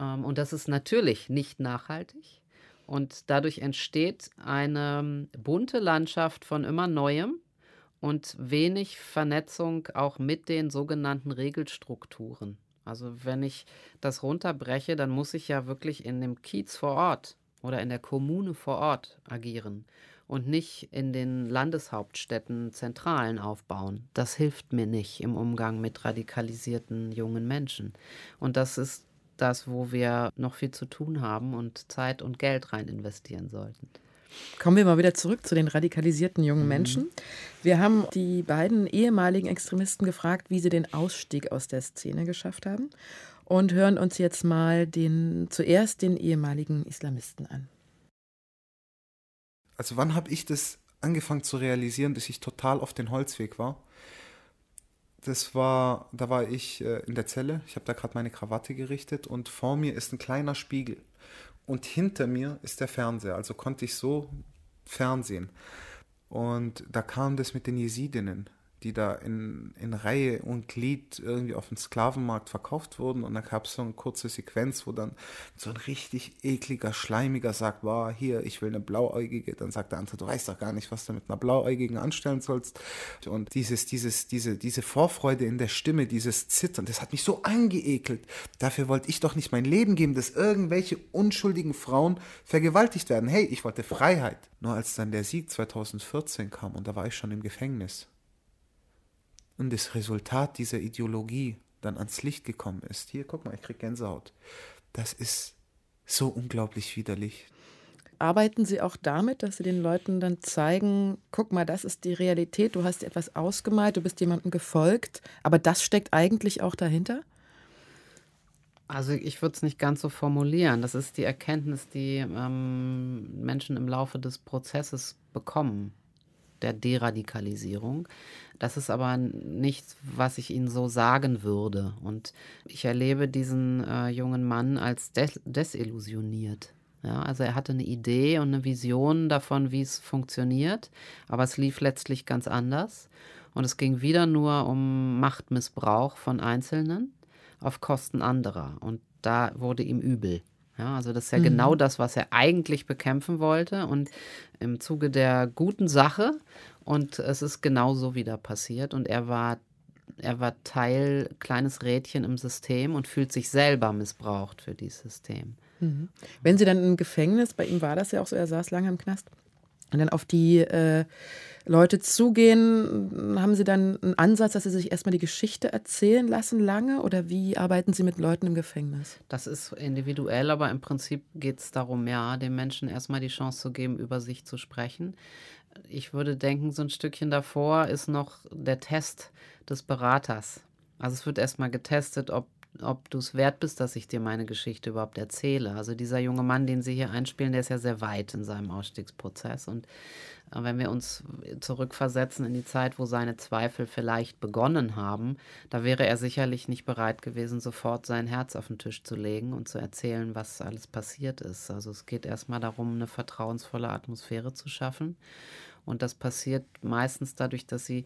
Ähm, und das ist natürlich nicht nachhaltig. Und dadurch entsteht eine bunte Landschaft von immer Neuem und wenig Vernetzung auch mit den sogenannten Regelstrukturen. Also wenn ich das runterbreche, dann muss ich ja wirklich in dem Kiez vor Ort oder in der Kommune vor Ort agieren und nicht in den Landeshauptstädten Zentralen aufbauen. Das hilft mir nicht im Umgang mit radikalisierten jungen Menschen. Und das ist das, wo wir noch viel zu tun haben und Zeit und Geld rein investieren sollten. Kommen wir mal wieder zurück zu den radikalisierten jungen mhm. Menschen. Wir haben die beiden ehemaligen Extremisten gefragt, wie sie den Ausstieg aus der Szene geschafft haben und hören uns jetzt mal den, zuerst den ehemaligen Islamisten an. Also wann habe ich das angefangen zu realisieren, dass ich total auf den Holzweg war? Das war, da war ich äh, in der Zelle, ich habe da gerade meine Krawatte gerichtet und vor mir ist ein kleiner Spiegel und hinter mir ist der Fernseher, also konnte ich so Fernsehen. Und da kam das mit den Jesidinnen die da in, in Reihe und Glied irgendwie auf dem Sklavenmarkt verkauft wurden. Und da gab es so eine kurze Sequenz, wo dann so ein richtig ekliger, schleimiger sagt, war hier, ich will eine Blauäugige. Dann sagt der andere, du weißt doch gar nicht, was du mit einer Blauäugigen anstellen sollst. Und dieses, dieses, diese, diese Vorfreude in der Stimme, dieses Zittern, das hat mich so angeekelt. Dafür wollte ich doch nicht mein Leben geben, dass irgendwelche unschuldigen Frauen vergewaltigt werden. Hey, ich wollte Freiheit. Nur als dann der Sieg 2014 kam und da war ich schon im Gefängnis und das Resultat dieser Ideologie dann ans Licht gekommen ist. Hier, guck mal, ich krieg Gänsehaut. Das ist so unglaublich widerlich. Arbeiten Sie auch damit, dass Sie den Leuten dann zeigen, guck mal, das ist die Realität, du hast etwas ausgemalt, du bist jemandem gefolgt, aber das steckt eigentlich auch dahinter? Also ich würde es nicht ganz so formulieren. Das ist die Erkenntnis, die ähm, Menschen im Laufe des Prozesses bekommen, der Deradikalisierung. Das ist aber nichts, was ich Ihnen so sagen würde. Und ich erlebe diesen äh, jungen Mann als des desillusioniert. Ja, also er hatte eine Idee und eine Vision davon, wie es funktioniert, aber es lief letztlich ganz anders. Und es ging wieder nur um Machtmissbrauch von Einzelnen auf Kosten anderer. Und da wurde ihm übel. Ja, also das ist ja mhm. genau das, was er eigentlich bekämpfen wollte. Und im Zuge der guten Sache und es ist genauso wieder passiert. Und er war, er war Teil, kleines Rädchen im System und fühlt sich selber missbraucht für dieses System. Mhm. Wenn Sie dann im Gefängnis, bei ihm war das ja auch so, er saß lange im Knast, und dann auf die äh, Leute zugehen, haben Sie dann einen Ansatz, dass Sie sich erstmal die Geschichte erzählen lassen lange oder wie arbeiten Sie mit Leuten im Gefängnis? Das ist individuell, aber im Prinzip geht es darum, ja, den Menschen erstmal die Chance zu geben, über sich zu sprechen ich würde denken, so ein Stückchen davor ist noch der Test des Beraters. Also es wird erstmal getestet, ob, ob du es wert bist, dass ich dir meine Geschichte überhaupt erzähle. Also dieser junge Mann, den Sie hier einspielen, der ist ja sehr weit in seinem Ausstiegsprozess. Und äh, wenn wir uns zurückversetzen in die Zeit, wo seine Zweifel vielleicht begonnen haben, da wäre er sicherlich nicht bereit gewesen, sofort sein Herz auf den Tisch zu legen und zu erzählen, was alles passiert ist. Also es geht erstmal darum, eine vertrauensvolle Atmosphäre zu schaffen. Und das passiert meistens dadurch, dass sie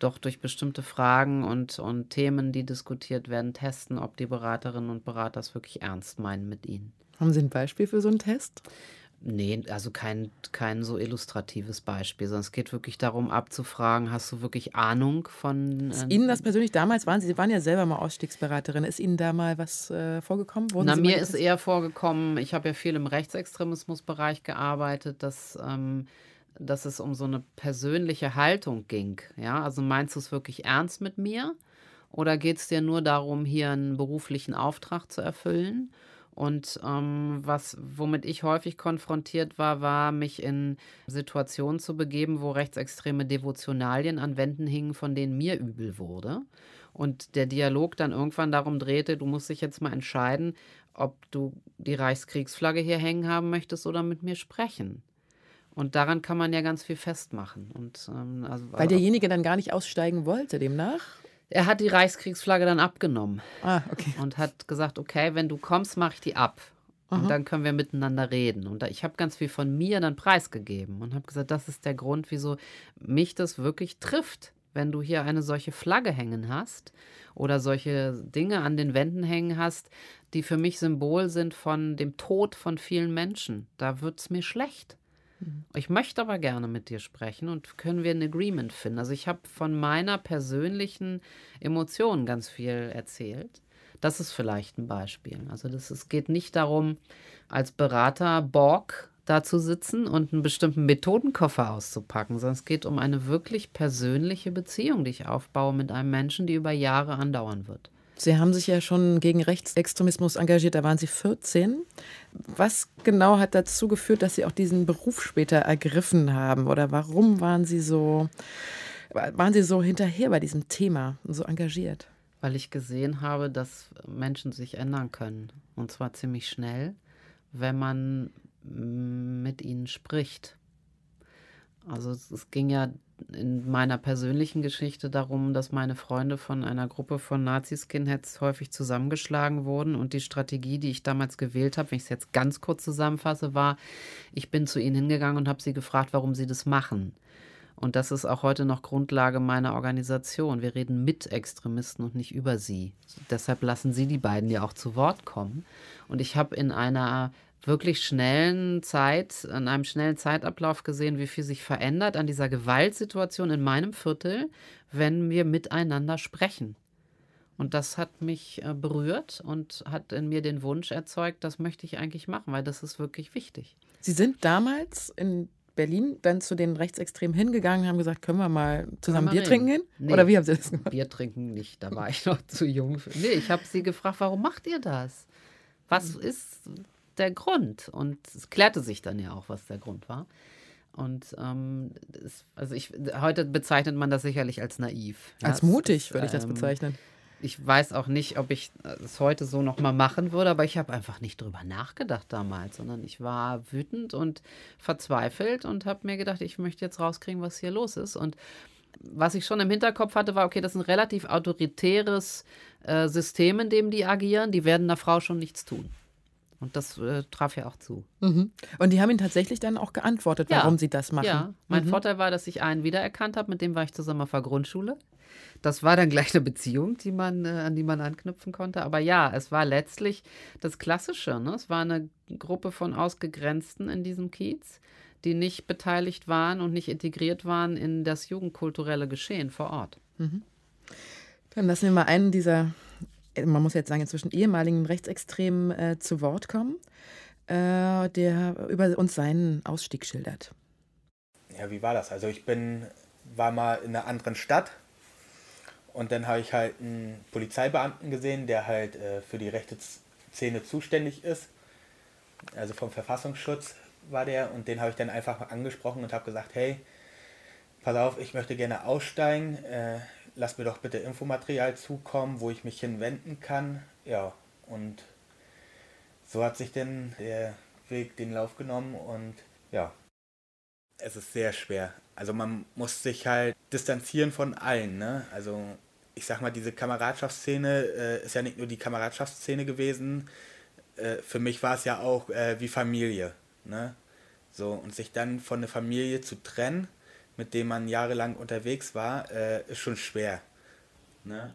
doch durch bestimmte Fragen und, und Themen, die diskutiert werden, testen, ob die Beraterinnen und Berater es wirklich ernst meinen mit ihnen. Haben Sie ein Beispiel für so einen Test? Nee, also kein, kein so illustratives Beispiel, sondern es geht wirklich darum, abzufragen, hast du wirklich Ahnung von. Ist Ihnen das persönlich damals waren? Sie waren ja selber mal Ausstiegsberaterin. Ist Ihnen da mal was äh, vorgekommen? Wurden Na, mir ist eher vorgekommen, ich habe ja viel im Rechtsextremismusbereich gearbeitet, dass. Ähm, dass es um so eine persönliche Haltung ging. Ja, also meinst du es wirklich ernst mit mir? Oder geht es dir nur darum, hier einen beruflichen Auftrag zu erfüllen? Und ähm, was, womit ich häufig konfrontiert war, war, mich in Situationen zu begeben, wo rechtsextreme Devotionalien an Wänden hingen, von denen mir übel wurde. Und der Dialog dann irgendwann darum drehte, du musst dich jetzt mal entscheiden, ob du die Reichskriegsflagge hier hängen haben möchtest oder mit mir sprechen. Und daran kann man ja ganz viel festmachen. Und, ähm, also, Weil derjenige dann gar nicht aussteigen wollte, demnach? Er hat die Reichskriegsflagge dann abgenommen. Ah, okay. Und hat gesagt, okay, wenn du kommst, mache ich die ab. Und dann können wir miteinander reden. Und ich habe ganz viel von mir dann preisgegeben und habe gesagt, das ist der Grund, wieso mich das wirklich trifft. Wenn du hier eine solche Flagge hängen hast oder solche Dinge an den Wänden hängen hast, die für mich Symbol sind von dem Tod von vielen Menschen, da wird es mir schlecht. Ich möchte aber gerne mit dir sprechen und können wir ein Agreement finden. Also ich habe von meiner persönlichen Emotion ganz viel erzählt. Das ist vielleicht ein Beispiel. Also das, es geht nicht darum, als Berater Borg da zu sitzen und einen bestimmten Methodenkoffer auszupacken, sondern es geht um eine wirklich persönliche Beziehung, die ich aufbaue mit einem Menschen, die über Jahre andauern wird. Sie haben sich ja schon gegen Rechtsextremismus engagiert, da waren Sie 14. Was genau hat dazu geführt, dass Sie auch diesen Beruf später ergriffen haben? Oder warum waren Sie so, waren Sie so hinterher bei diesem Thema und so engagiert? Weil ich gesehen habe, dass Menschen sich ändern können. Und zwar ziemlich schnell, wenn man mit ihnen spricht. Also es ging ja in meiner persönlichen Geschichte darum, dass meine Freunde von einer Gruppe von Nazi-Skinheads häufig zusammengeschlagen wurden. Und die Strategie, die ich damals gewählt habe, wenn ich es jetzt ganz kurz zusammenfasse, war, ich bin zu ihnen hingegangen und habe sie gefragt, warum sie das machen. Und das ist auch heute noch Grundlage meiner Organisation. Wir reden mit Extremisten und nicht über sie. Deshalb lassen Sie die beiden ja auch zu Wort kommen. Und ich habe in einer wirklich schnellen Zeit, an einem schnellen Zeitablauf gesehen, wie viel sich verändert an dieser Gewaltsituation in meinem Viertel, wenn wir miteinander sprechen. Und das hat mich äh, berührt und hat in mir den Wunsch erzeugt, das möchte ich eigentlich machen, weil das ist wirklich wichtig. Sie sind damals in Berlin dann zu den Rechtsextremen hingegangen, haben gesagt, können wir mal zusammen Bier reden? trinken gehen? Nee, Oder wie haben Sie das gemacht? Bier trinken nicht, da war ich noch zu jung. Für. Nee, ich habe sie gefragt, warum macht ihr das? Was ist der Grund? Und es klärte sich dann ja auch, was der Grund war. Und ähm, es, also ich, heute bezeichnet man das sicherlich als naiv. Als ja, mutig würde ich das ähm, bezeichnen. Ich weiß auch nicht, ob ich es heute so nochmal machen würde, aber ich habe einfach nicht drüber nachgedacht damals, sondern ich war wütend und verzweifelt und habe mir gedacht, ich möchte jetzt rauskriegen, was hier los ist. Und was ich schon im Hinterkopf hatte, war, okay, das ist ein relativ autoritäres äh, System, in dem die agieren. Die werden der Frau schon nichts tun. Und das äh, traf ja auch zu. Mhm. Und die haben ihn tatsächlich dann auch geantwortet, warum ja. sie das machen. Ja, mein mhm. Vorteil war, dass ich einen wiedererkannt habe, mit dem war ich zusammen auf der Grundschule. Das war dann gleich eine Beziehung, die man, äh, an die man anknüpfen konnte. Aber ja, es war letztlich das Klassische. Ne? Es war eine Gruppe von Ausgegrenzten in diesem Kiez, die nicht beteiligt waren und nicht integriert waren in das jugendkulturelle Geschehen vor Ort. Mhm. Dann lassen wir mal einen dieser man muss jetzt sagen, inzwischen ehemaligen Rechtsextremen äh, zu Wort kommen, äh, der über uns seinen Ausstieg schildert. Ja, wie war das? Also ich bin, war mal in einer anderen Stadt und dann habe ich halt einen Polizeibeamten gesehen, der halt äh, für die rechte Szene zuständig ist. Also vom Verfassungsschutz war der und den habe ich dann einfach angesprochen und habe gesagt, hey, pass auf, ich möchte gerne aussteigen. Lass mir doch bitte Infomaterial zukommen, wo ich mich hinwenden kann. Ja, und so hat sich denn der Weg den Lauf genommen und ja, es ist sehr schwer. Also man muss sich halt distanzieren von allen, ne? Also ich sag mal, diese Kameradschaftsszene äh, ist ja nicht nur die Kameradschaftsszene gewesen. Äh, für mich war es ja auch äh, wie Familie, ne? So, und sich dann von der Familie zu trennen, mit dem man jahrelang unterwegs war, äh, ist schon schwer. Ne?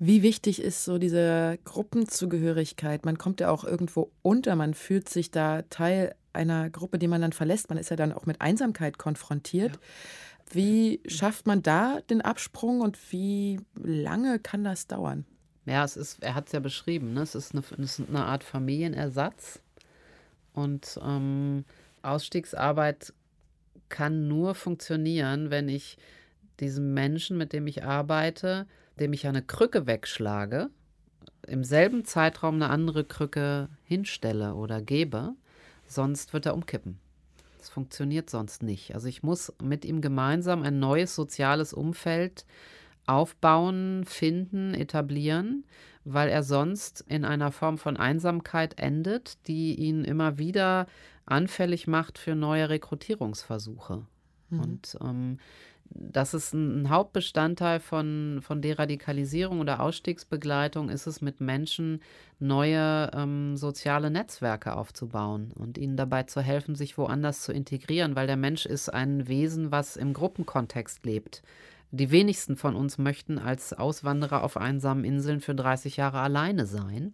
Wie wichtig ist so diese Gruppenzugehörigkeit? Man kommt ja auch irgendwo unter, man fühlt sich da Teil einer Gruppe, die man dann verlässt. Man ist ja dann auch mit Einsamkeit konfrontiert. Ja. Wie schafft man da den Absprung und wie lange kann das dauern? Ja, es ist, er hat es ja beschrieben, ne? es, ist eine, es ist eine Art Familienersatz. Und ähm, Ausstiegsarbeit kann nur funktionieren, wenn ich diesem Menschen, mit dem ich arbeite, dem ich eine Krücke wegschlage, im selben Zeitraum eine andere Krücke hinstelle oder gebe, sonst wird er umkippen. Das funktioniert sonst nicht. Also ich muss mit ihm gemeinsam ein neues soziales Umfeld aufbauen, finden, etablieren, weil er sonst in einer Form von Einsamkeit endet, die ihn immer wieder anfällig macht für neue Rekrutierungsversuche. Mhm. Und ähm, das ist ein Hauptbestandteil von, von Deradikalisierung oder Ausstiegsbegleitung, ist es mit Menschen neue ähm, soziale Netzwerke aufzubauen und ihnen dabei zu helfen, sich woanders zu integrieren, weil der Mensch ist ein Wesen, was im Gruppenkontext lebt. Die wenigsten von uns möchten als Auswanderer auf einsamen Inseln für 30 Jahre alleine sein.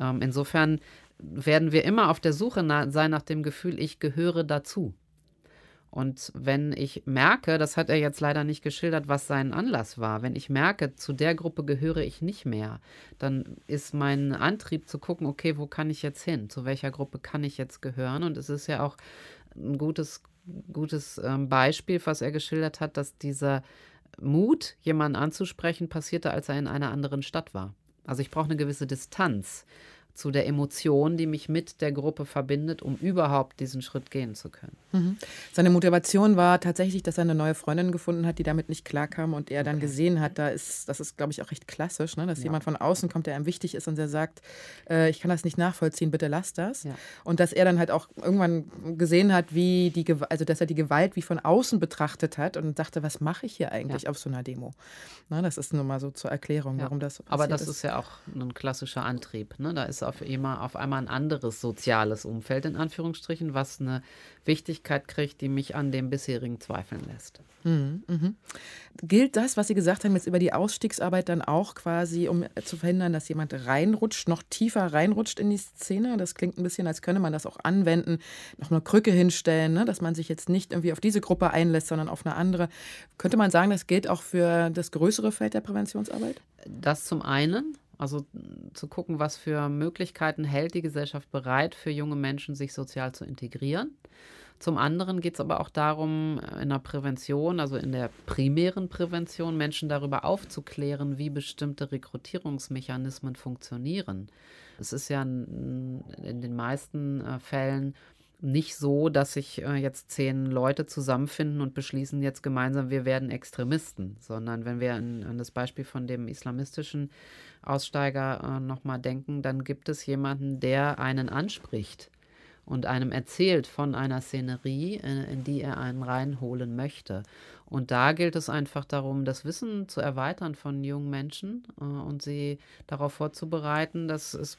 Ähm, insofern werden wir immer auf der Suche na sein nach dem Gefühl, ich gehöre dazu. Und wenn ich merke, das hat er jetzt leider nicht geschildert, was sein Anlass war, wenn ich merke, zu der Gruppe gehöre ich nicht mehr, dann ist mein Antrieb zu gucken, okay, wo kann ich jetzt hin? Zu welcher Gruppe kann ich jetzt gehören? Und es ist ja auch ein gutes, gutes ähm, Beispiel, was er geschildert hat, dass dieser Mut, jemanden anzusprechen, passierte, als er in einer anderen Stadt war. Also ich brauche eine gewisse Distanz zu der Emotion, die mich mit der Gruppe verbindet, um überhaupt diesen Schritt gehen zu können. Mhm. Seine Motivation war tatsächlich, dass er eine neue Freundin gefunden hat, die damit nicht klarkam und er dann gesehen hat, da ist, das ist, glaube ich, auch recht klassisch, ne? dass ja. jemand von außen kommt, der einem wichtig ist und der sagt, äh, ich kann das nicht nachvollziehen, bitte lass das. Ja. Und dass er dann halt auch irgendwann gesehen hat, wie die, also dass er die Gewalt wie von außen betrachtet hat und dachte, was mache ich hier eigentlich ja. auf so einer Demo? Na, das ist nur mal so zur Erklärung, warum das so Aber das ist. ist ja auch ein klassischer Antrieb. Ne? Da ist auf, immer, auf einmal ein anderes soziales Umfeld, in Anführungsstrichen, was eine Wichtigkeit kriegt, die mich an dem bisherigen zweifeln lässt. Mhm, mhm. Gilt das, was Sie gesagt haben, jetzt über die Ausstiegsarbeit dann auch quasi, um zu verhindern, dass jemand reinrutscht, noch tiefer reinrutscht in die Szene? Das klingt ein bisschen, als könne man das auch anwenden, noch eine Krücke hinstellen, ne? dass man sich jetzt nicht irgendwie auf diese Gruppe einlässt, sondern auf eine andere. Könnte man sagen, das gilt auch für das größere Feld der Präventionsarbeit? Das zum einen. Also zu gucken, was für Möglichkeiten hält die Gesellschaft bereit, für junge Menschen sich sozial zu integrieren. Zum anderen geht es aber auch darum, in der Prävention, also in der primären Prävention, Menschen darüber aufzuklären, wie bestimmte Rekrutierungsmechanismen funktionieren. Es ist ja in den meisten äh, Fällen nicht so, dass sich äh, jetzt zehn Leute zusammenfinden und beschließen jetzt gemeinsam, wir werden Extremisten, sondern wenn wir an, an das Beispiel von dem islamistischen Aussteiger äh, nochmal denken, dann gibt es jemanden, der einen anspricht und einem erzählt von einer Szenerie, in, äh, in die er einen reinholen möchte. Und da gilt es einfach darum, das Wissen zu erweitern von jungen Menschen äh, und sie darauf vorzubereiten, dass es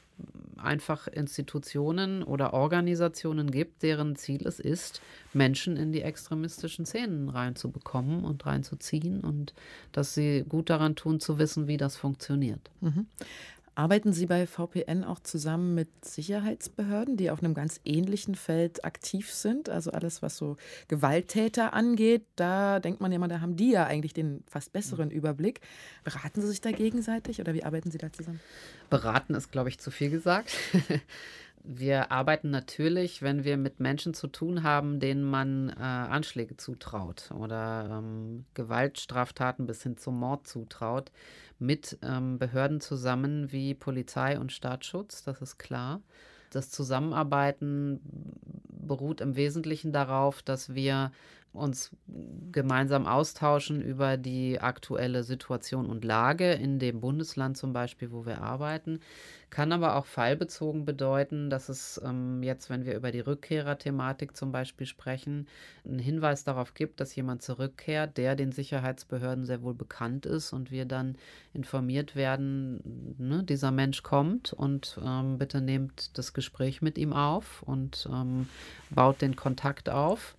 einfach Institutionen oder Organisationen gibt, deren Ziel es ist, Menschen in die extremistischen Szenen reinzubekommen und reinzuziehen und dass sie gut daran tun zu wissen, wie das funktioniert. Mhm. Arbeiten Sie bei VPN auch zusammen mit Sicherheitsbehörden, die auf einem ganz ähnlichen Feld aktiv sind? Also alles, was so Gewalttäter angeht, da denkt man ja immer, da haben die ja eigentlich den fast besseren Überblick. Beraten Sie sich da gegenseitig oder wie arbeiten Sie da zusammen? Beraten ist, glaube ich, zu viel gesagt. wir arbeiten natürlich, wenn wir mit Menschen zu tun haben, denen man äh, Anschläge zutraut oder ähm, Gewaltstraftaten bis hin zum Mord zutraut mit ähm, Behörden zusammen wie Polizei und Staatsschutz, das ist klar. Das Zusammenarbeiten beruht im Wesentlichen darauf, dass wir uns gemeinsam austauschen über die aktuelle Situation und Lage in dem Bundesland zum Beispiel, wo wir arbeiten. Kann aber auch fallbezogen bedeuten, dass es ähm, jetzt, wenn wir über die Rückkehrerthematik zum Beispiel sprechen, einen Hinweis darauf gibt, dass jemand zurückkehrt, der den Sicherheitsbehörden sehr wohl bekannt ist und wir dann informiert werden, ne, dieser Mensch kommt und ähm, bitte nehmt das Gespräch mit ihm auf und ähm, baut den Kontakt auf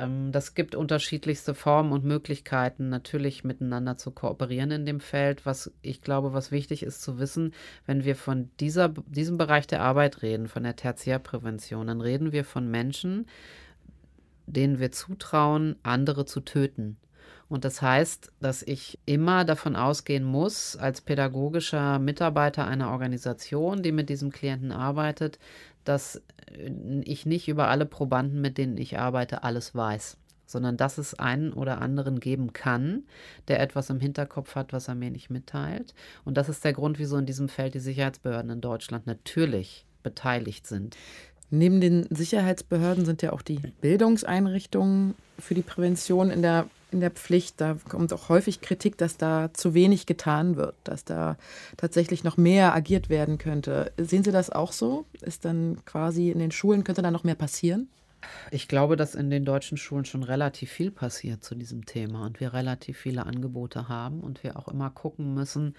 ähm, das gibt unterschiedlichste Formen und Möglichkeiten, natürlich miteinander zu kooperieren in dem Feld. Was ich glaube, was wichtig ist zu wissen, wenn wir von dieser, diesem Bereich der Arbeit reden, von der Tertiärprävention, dann reden wir von Menschen, denen wir zutrauen, andere zu töten. Und das heißt, dass ich immer davon ausgehen muss, als pädagogischer Mitarbeiter einer Organisation, die mit diesem Klienten arbeitet, dass äh, ich nicht über alle Probanden, mit denen ich arbeite, alles weiß, sondern dass es einen oder anderen geben kann, der etwas im Hinterkopf hat, was er mir nicht mitteilt. Und das ist der Grund, wieso in diesem Feld die Sicherheitsbehörden in Deutschland natürlich beteiligt sind. Neben den Sicherheitsbehörden sind ja auch die Bildungseinrichtungen für die Prävention in der in der Pflicht. Da kommt auch häufig Kritik, dass da zu wenig getan wird, dass da tatsächlich noch mehr agiert werden könnte. Sehen Sie das auch so? Ist dann quasi in den Schulen, könnte da noch mehr passieren? Ich glaube, dass in den deutschen Schulen schon relativ viel passiert zu diesem Thema und wir relativ viele Angebote haben und wir auch immer gucken müssen,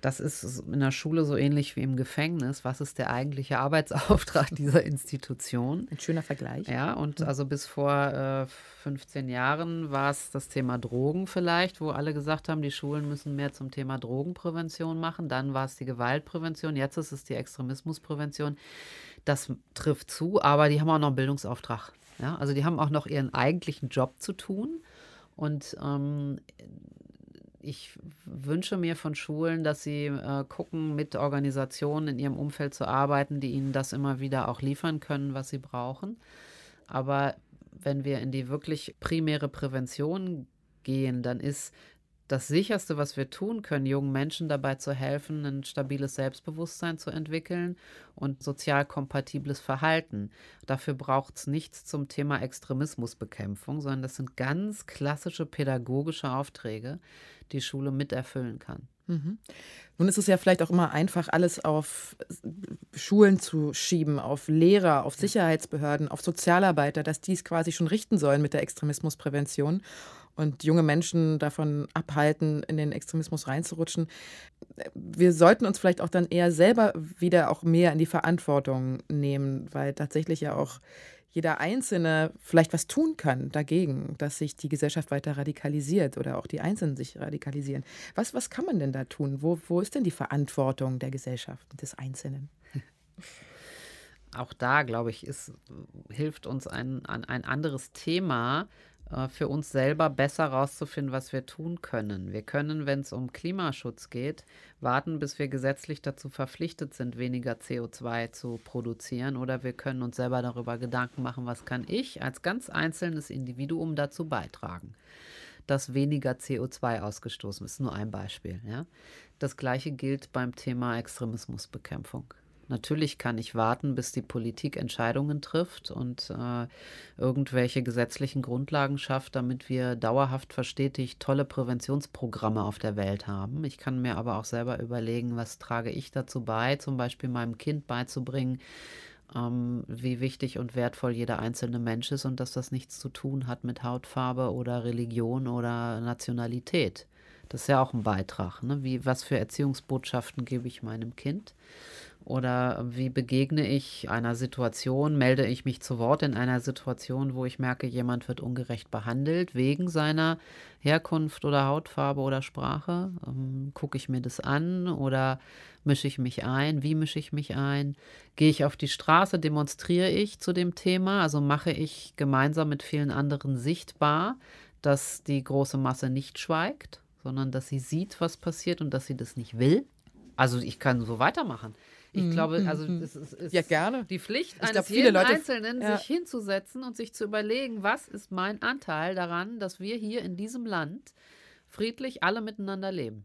das ist in der Schule so ähnlich wie im Gefängnis. Was ist der eigentliche Arbeitsauftrag dieser Institution? Ein schöner Vergleich. Ja, und also bis vor äh, 15 Jahren war es das Thema Drogen vielleicht, wo alle gesagt haben, die Schulen müssen mehr zum Thema Drogenprävention machen. Dann war es die Gewaltprävention, jetzt ist es die Extremismusprävention. Das trifft zu, aber die haben auch noch einen Bildungsauftrag. Ja, also die haben auch noch ihren eigentlichen Job zu tun. Und ähm, ich wünsche mir von Schulen, dass sie äh, gucken, mit Organisationen in ihrem Umfeld zu arbeiten, die ihnen das immer wieder auch liefern können, was sie brauchen. Aber wenn wir in die wirklich primäre Prävention gehen, dann ist das sicherste, was wir tun können, jungen Menschen dabei zu helfen, ein stabiles Selbstbewusstsein zu entwickeln und sozial kompatibles Verhalten. Dafür braucht es nichts zum Thema Extremismusbekämpfung, sondern das sind ganz klassische pädagogische Aufträge, die Schule miterfüllen kann. Mhm. Nun ist es ja vielleicht auch immer einfach, alles auf Schulen zu schieben, auf Lehrer, auf Sicherheitsbehörden, auf Sozialarbeiter, dass die es quasi schon richten sollen mit der Extremismusprävention und junge Menschen davon abhalten, in den Extremismus reinzurutschen. Wir sollten uns vielleicht auch dann eher selber wieder auch mehr in die Verantwortung nehmen, weil tatsächlich ja auch jeder Einzelne vielleicht was tun kann dagegen, dass sich die Gesellschaft weiter radikalisiert oder auch die Einzelnen sich radikalisieren. Was, was kann man denn da tun? Wo, wo ist denn die Verantwortung der Gesellschaft, des Einzelnen? Auch da, glaube ich, ist, hilft uns ein, ein anderes Thema, für uns selber besser herauszufinden, was wir tun können. Wir können, wenn es um Klimaschutz geht, warten, bis wir gesetzlich dazu verpflichtet sind, weniger CO2 zu produzieren. Oder wir können uns selber darüber Gedanken machen, was kann ich als ganz einzelnes Individuum dazu beitragen, dass weniger CO2 ausgestoßen ist. Nur ein Beispiel. Ja? Das gleiche gilt beim Thema Extremismusbekämpfung. Natürlich kann ich warten, bis die Politik Entscheidungen trifft und äh, irgendwelche gesetzlichen Grundlagen schafft, damit wir dauerhaft verstetigt tolle Präventionsprogramme auf der Welt haben. Ich kann mir aber auch selber überlegen, was trage ich dazu bei, zum Beispiel meinem Kind beizubringen, ähm, wie wichtig und wertvoll jeder einzelne Mensch ist und dass das nichts zu tun hat mit Hautfarbe oder Religion oder Nationalität. Das ist ja auch ein Beitrag. Ne? Wie, was für Erziehungsbotschaften gebe ich meinem Kind? Oder wie begegne ich einer Situation, melde ich mich zu Wort in einer Situation, wo ich merke, jemand wird ungerecht behandelt wegen seiner Herkunft oder Hautfarbe oder Sprache? Ähm, Gucke ich mir das an oder mische ich mich ein? Wie mische ich mich ein? Gehe ich auf die Straße, demonstriere ich zu dem Thema? Also mache ich gemeinsam mit vielen anderen sichtbar, dass die große Masse nicht schweigt, sondern dass sie sieht, was passiert und dass sie das nicht will? Also ich kann so weitermachen. Ich mhm, glaube, also mhm. es ist, ist ja, gerne. die Pflicht ich eines glaub, jeden Leute, Einzelnen, ja. sich hinzusetzen und sich zu überlegen, was ist mein Anteil daran, dass wir hier in diesem Land friedlich alle miteinander leben.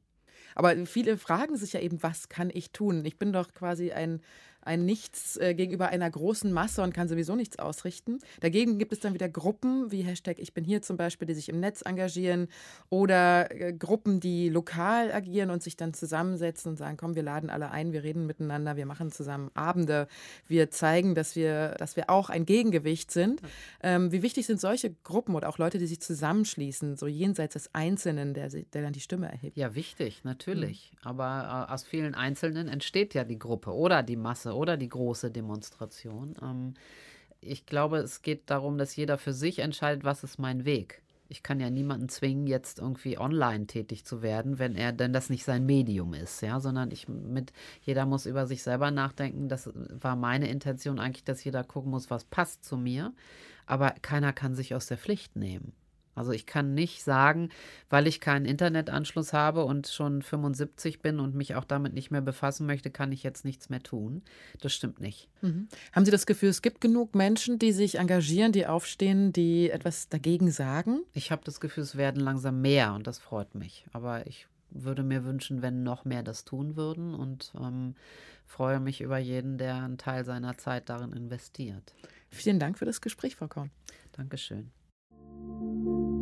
Aber viele fragen sich ja eben, was kann ich tun? Ich bin doch quasi ein ein Nichts äh, gegenüber einer großen Masse und kann sowieso nichts ausrichten. Dagegen gibt es dann wieder Gruppen wie Hashtag Ich bin hier zum Beispiel, die sich im Netz engagieren oder äh, Gruppen, die lokal agieren und sich dann zusammensetzen und sagen, komm, wir laden alle ein, wir reden miteinander, wir machen zusammen Abende, wir zeigen, dass wir, dass wir auch ein Gegengewicht sind. Ähm, wie wichtig sind solche Gruppen oder auch Leute, die sich zusammenschließen, so jenseits des Einzelnen, der, der dann die Stimme erhebt? Ja, wichtig, natürlich. Mhm. Aber äh, aus vielen Einzelnen entsteht ja die Gruppe oder die Masse oder die große Demonstration. Ähm, ich glaube, es geht darum, dass jeder für sich entscheidet, was ist mein Weg. Ich kann ja niemanden zwingen, jetzt irgendwie online tätig zu werden, wenn er denn das nicht sein Medium ist, ja, sondern ich mit jeder muss über sich selber nachdenken. Das war meine Intention eigentlich, dass jeder gucken muss, was passt zu mir, aber keiner kann sich aus der Pflicht nehmen. Also ich kann nicht sagen, weil ich keinen Internetanschluss habe und schon 75 bin und mich auch damit nicht mehr befassen möchte, kann ich jetzt nichts mehr tun. Das stimmt nicht. Mhm. Haben Sie das Gefühl, es gibt genug Menschen, die sich engagieren, die aufstehen, die etwas dagegen sagen? Ich habe das Gefühl, es werden langsam mehr und das freut mich. Aber ich würde mir wünschen, wenn noch mehr das tun würden und ähm, freue mich über jeden, der einen Teil seiner Zeit darin investiert. Vielen Dank für das Gespräch, Frau Korn. Dankeschön. Thank you.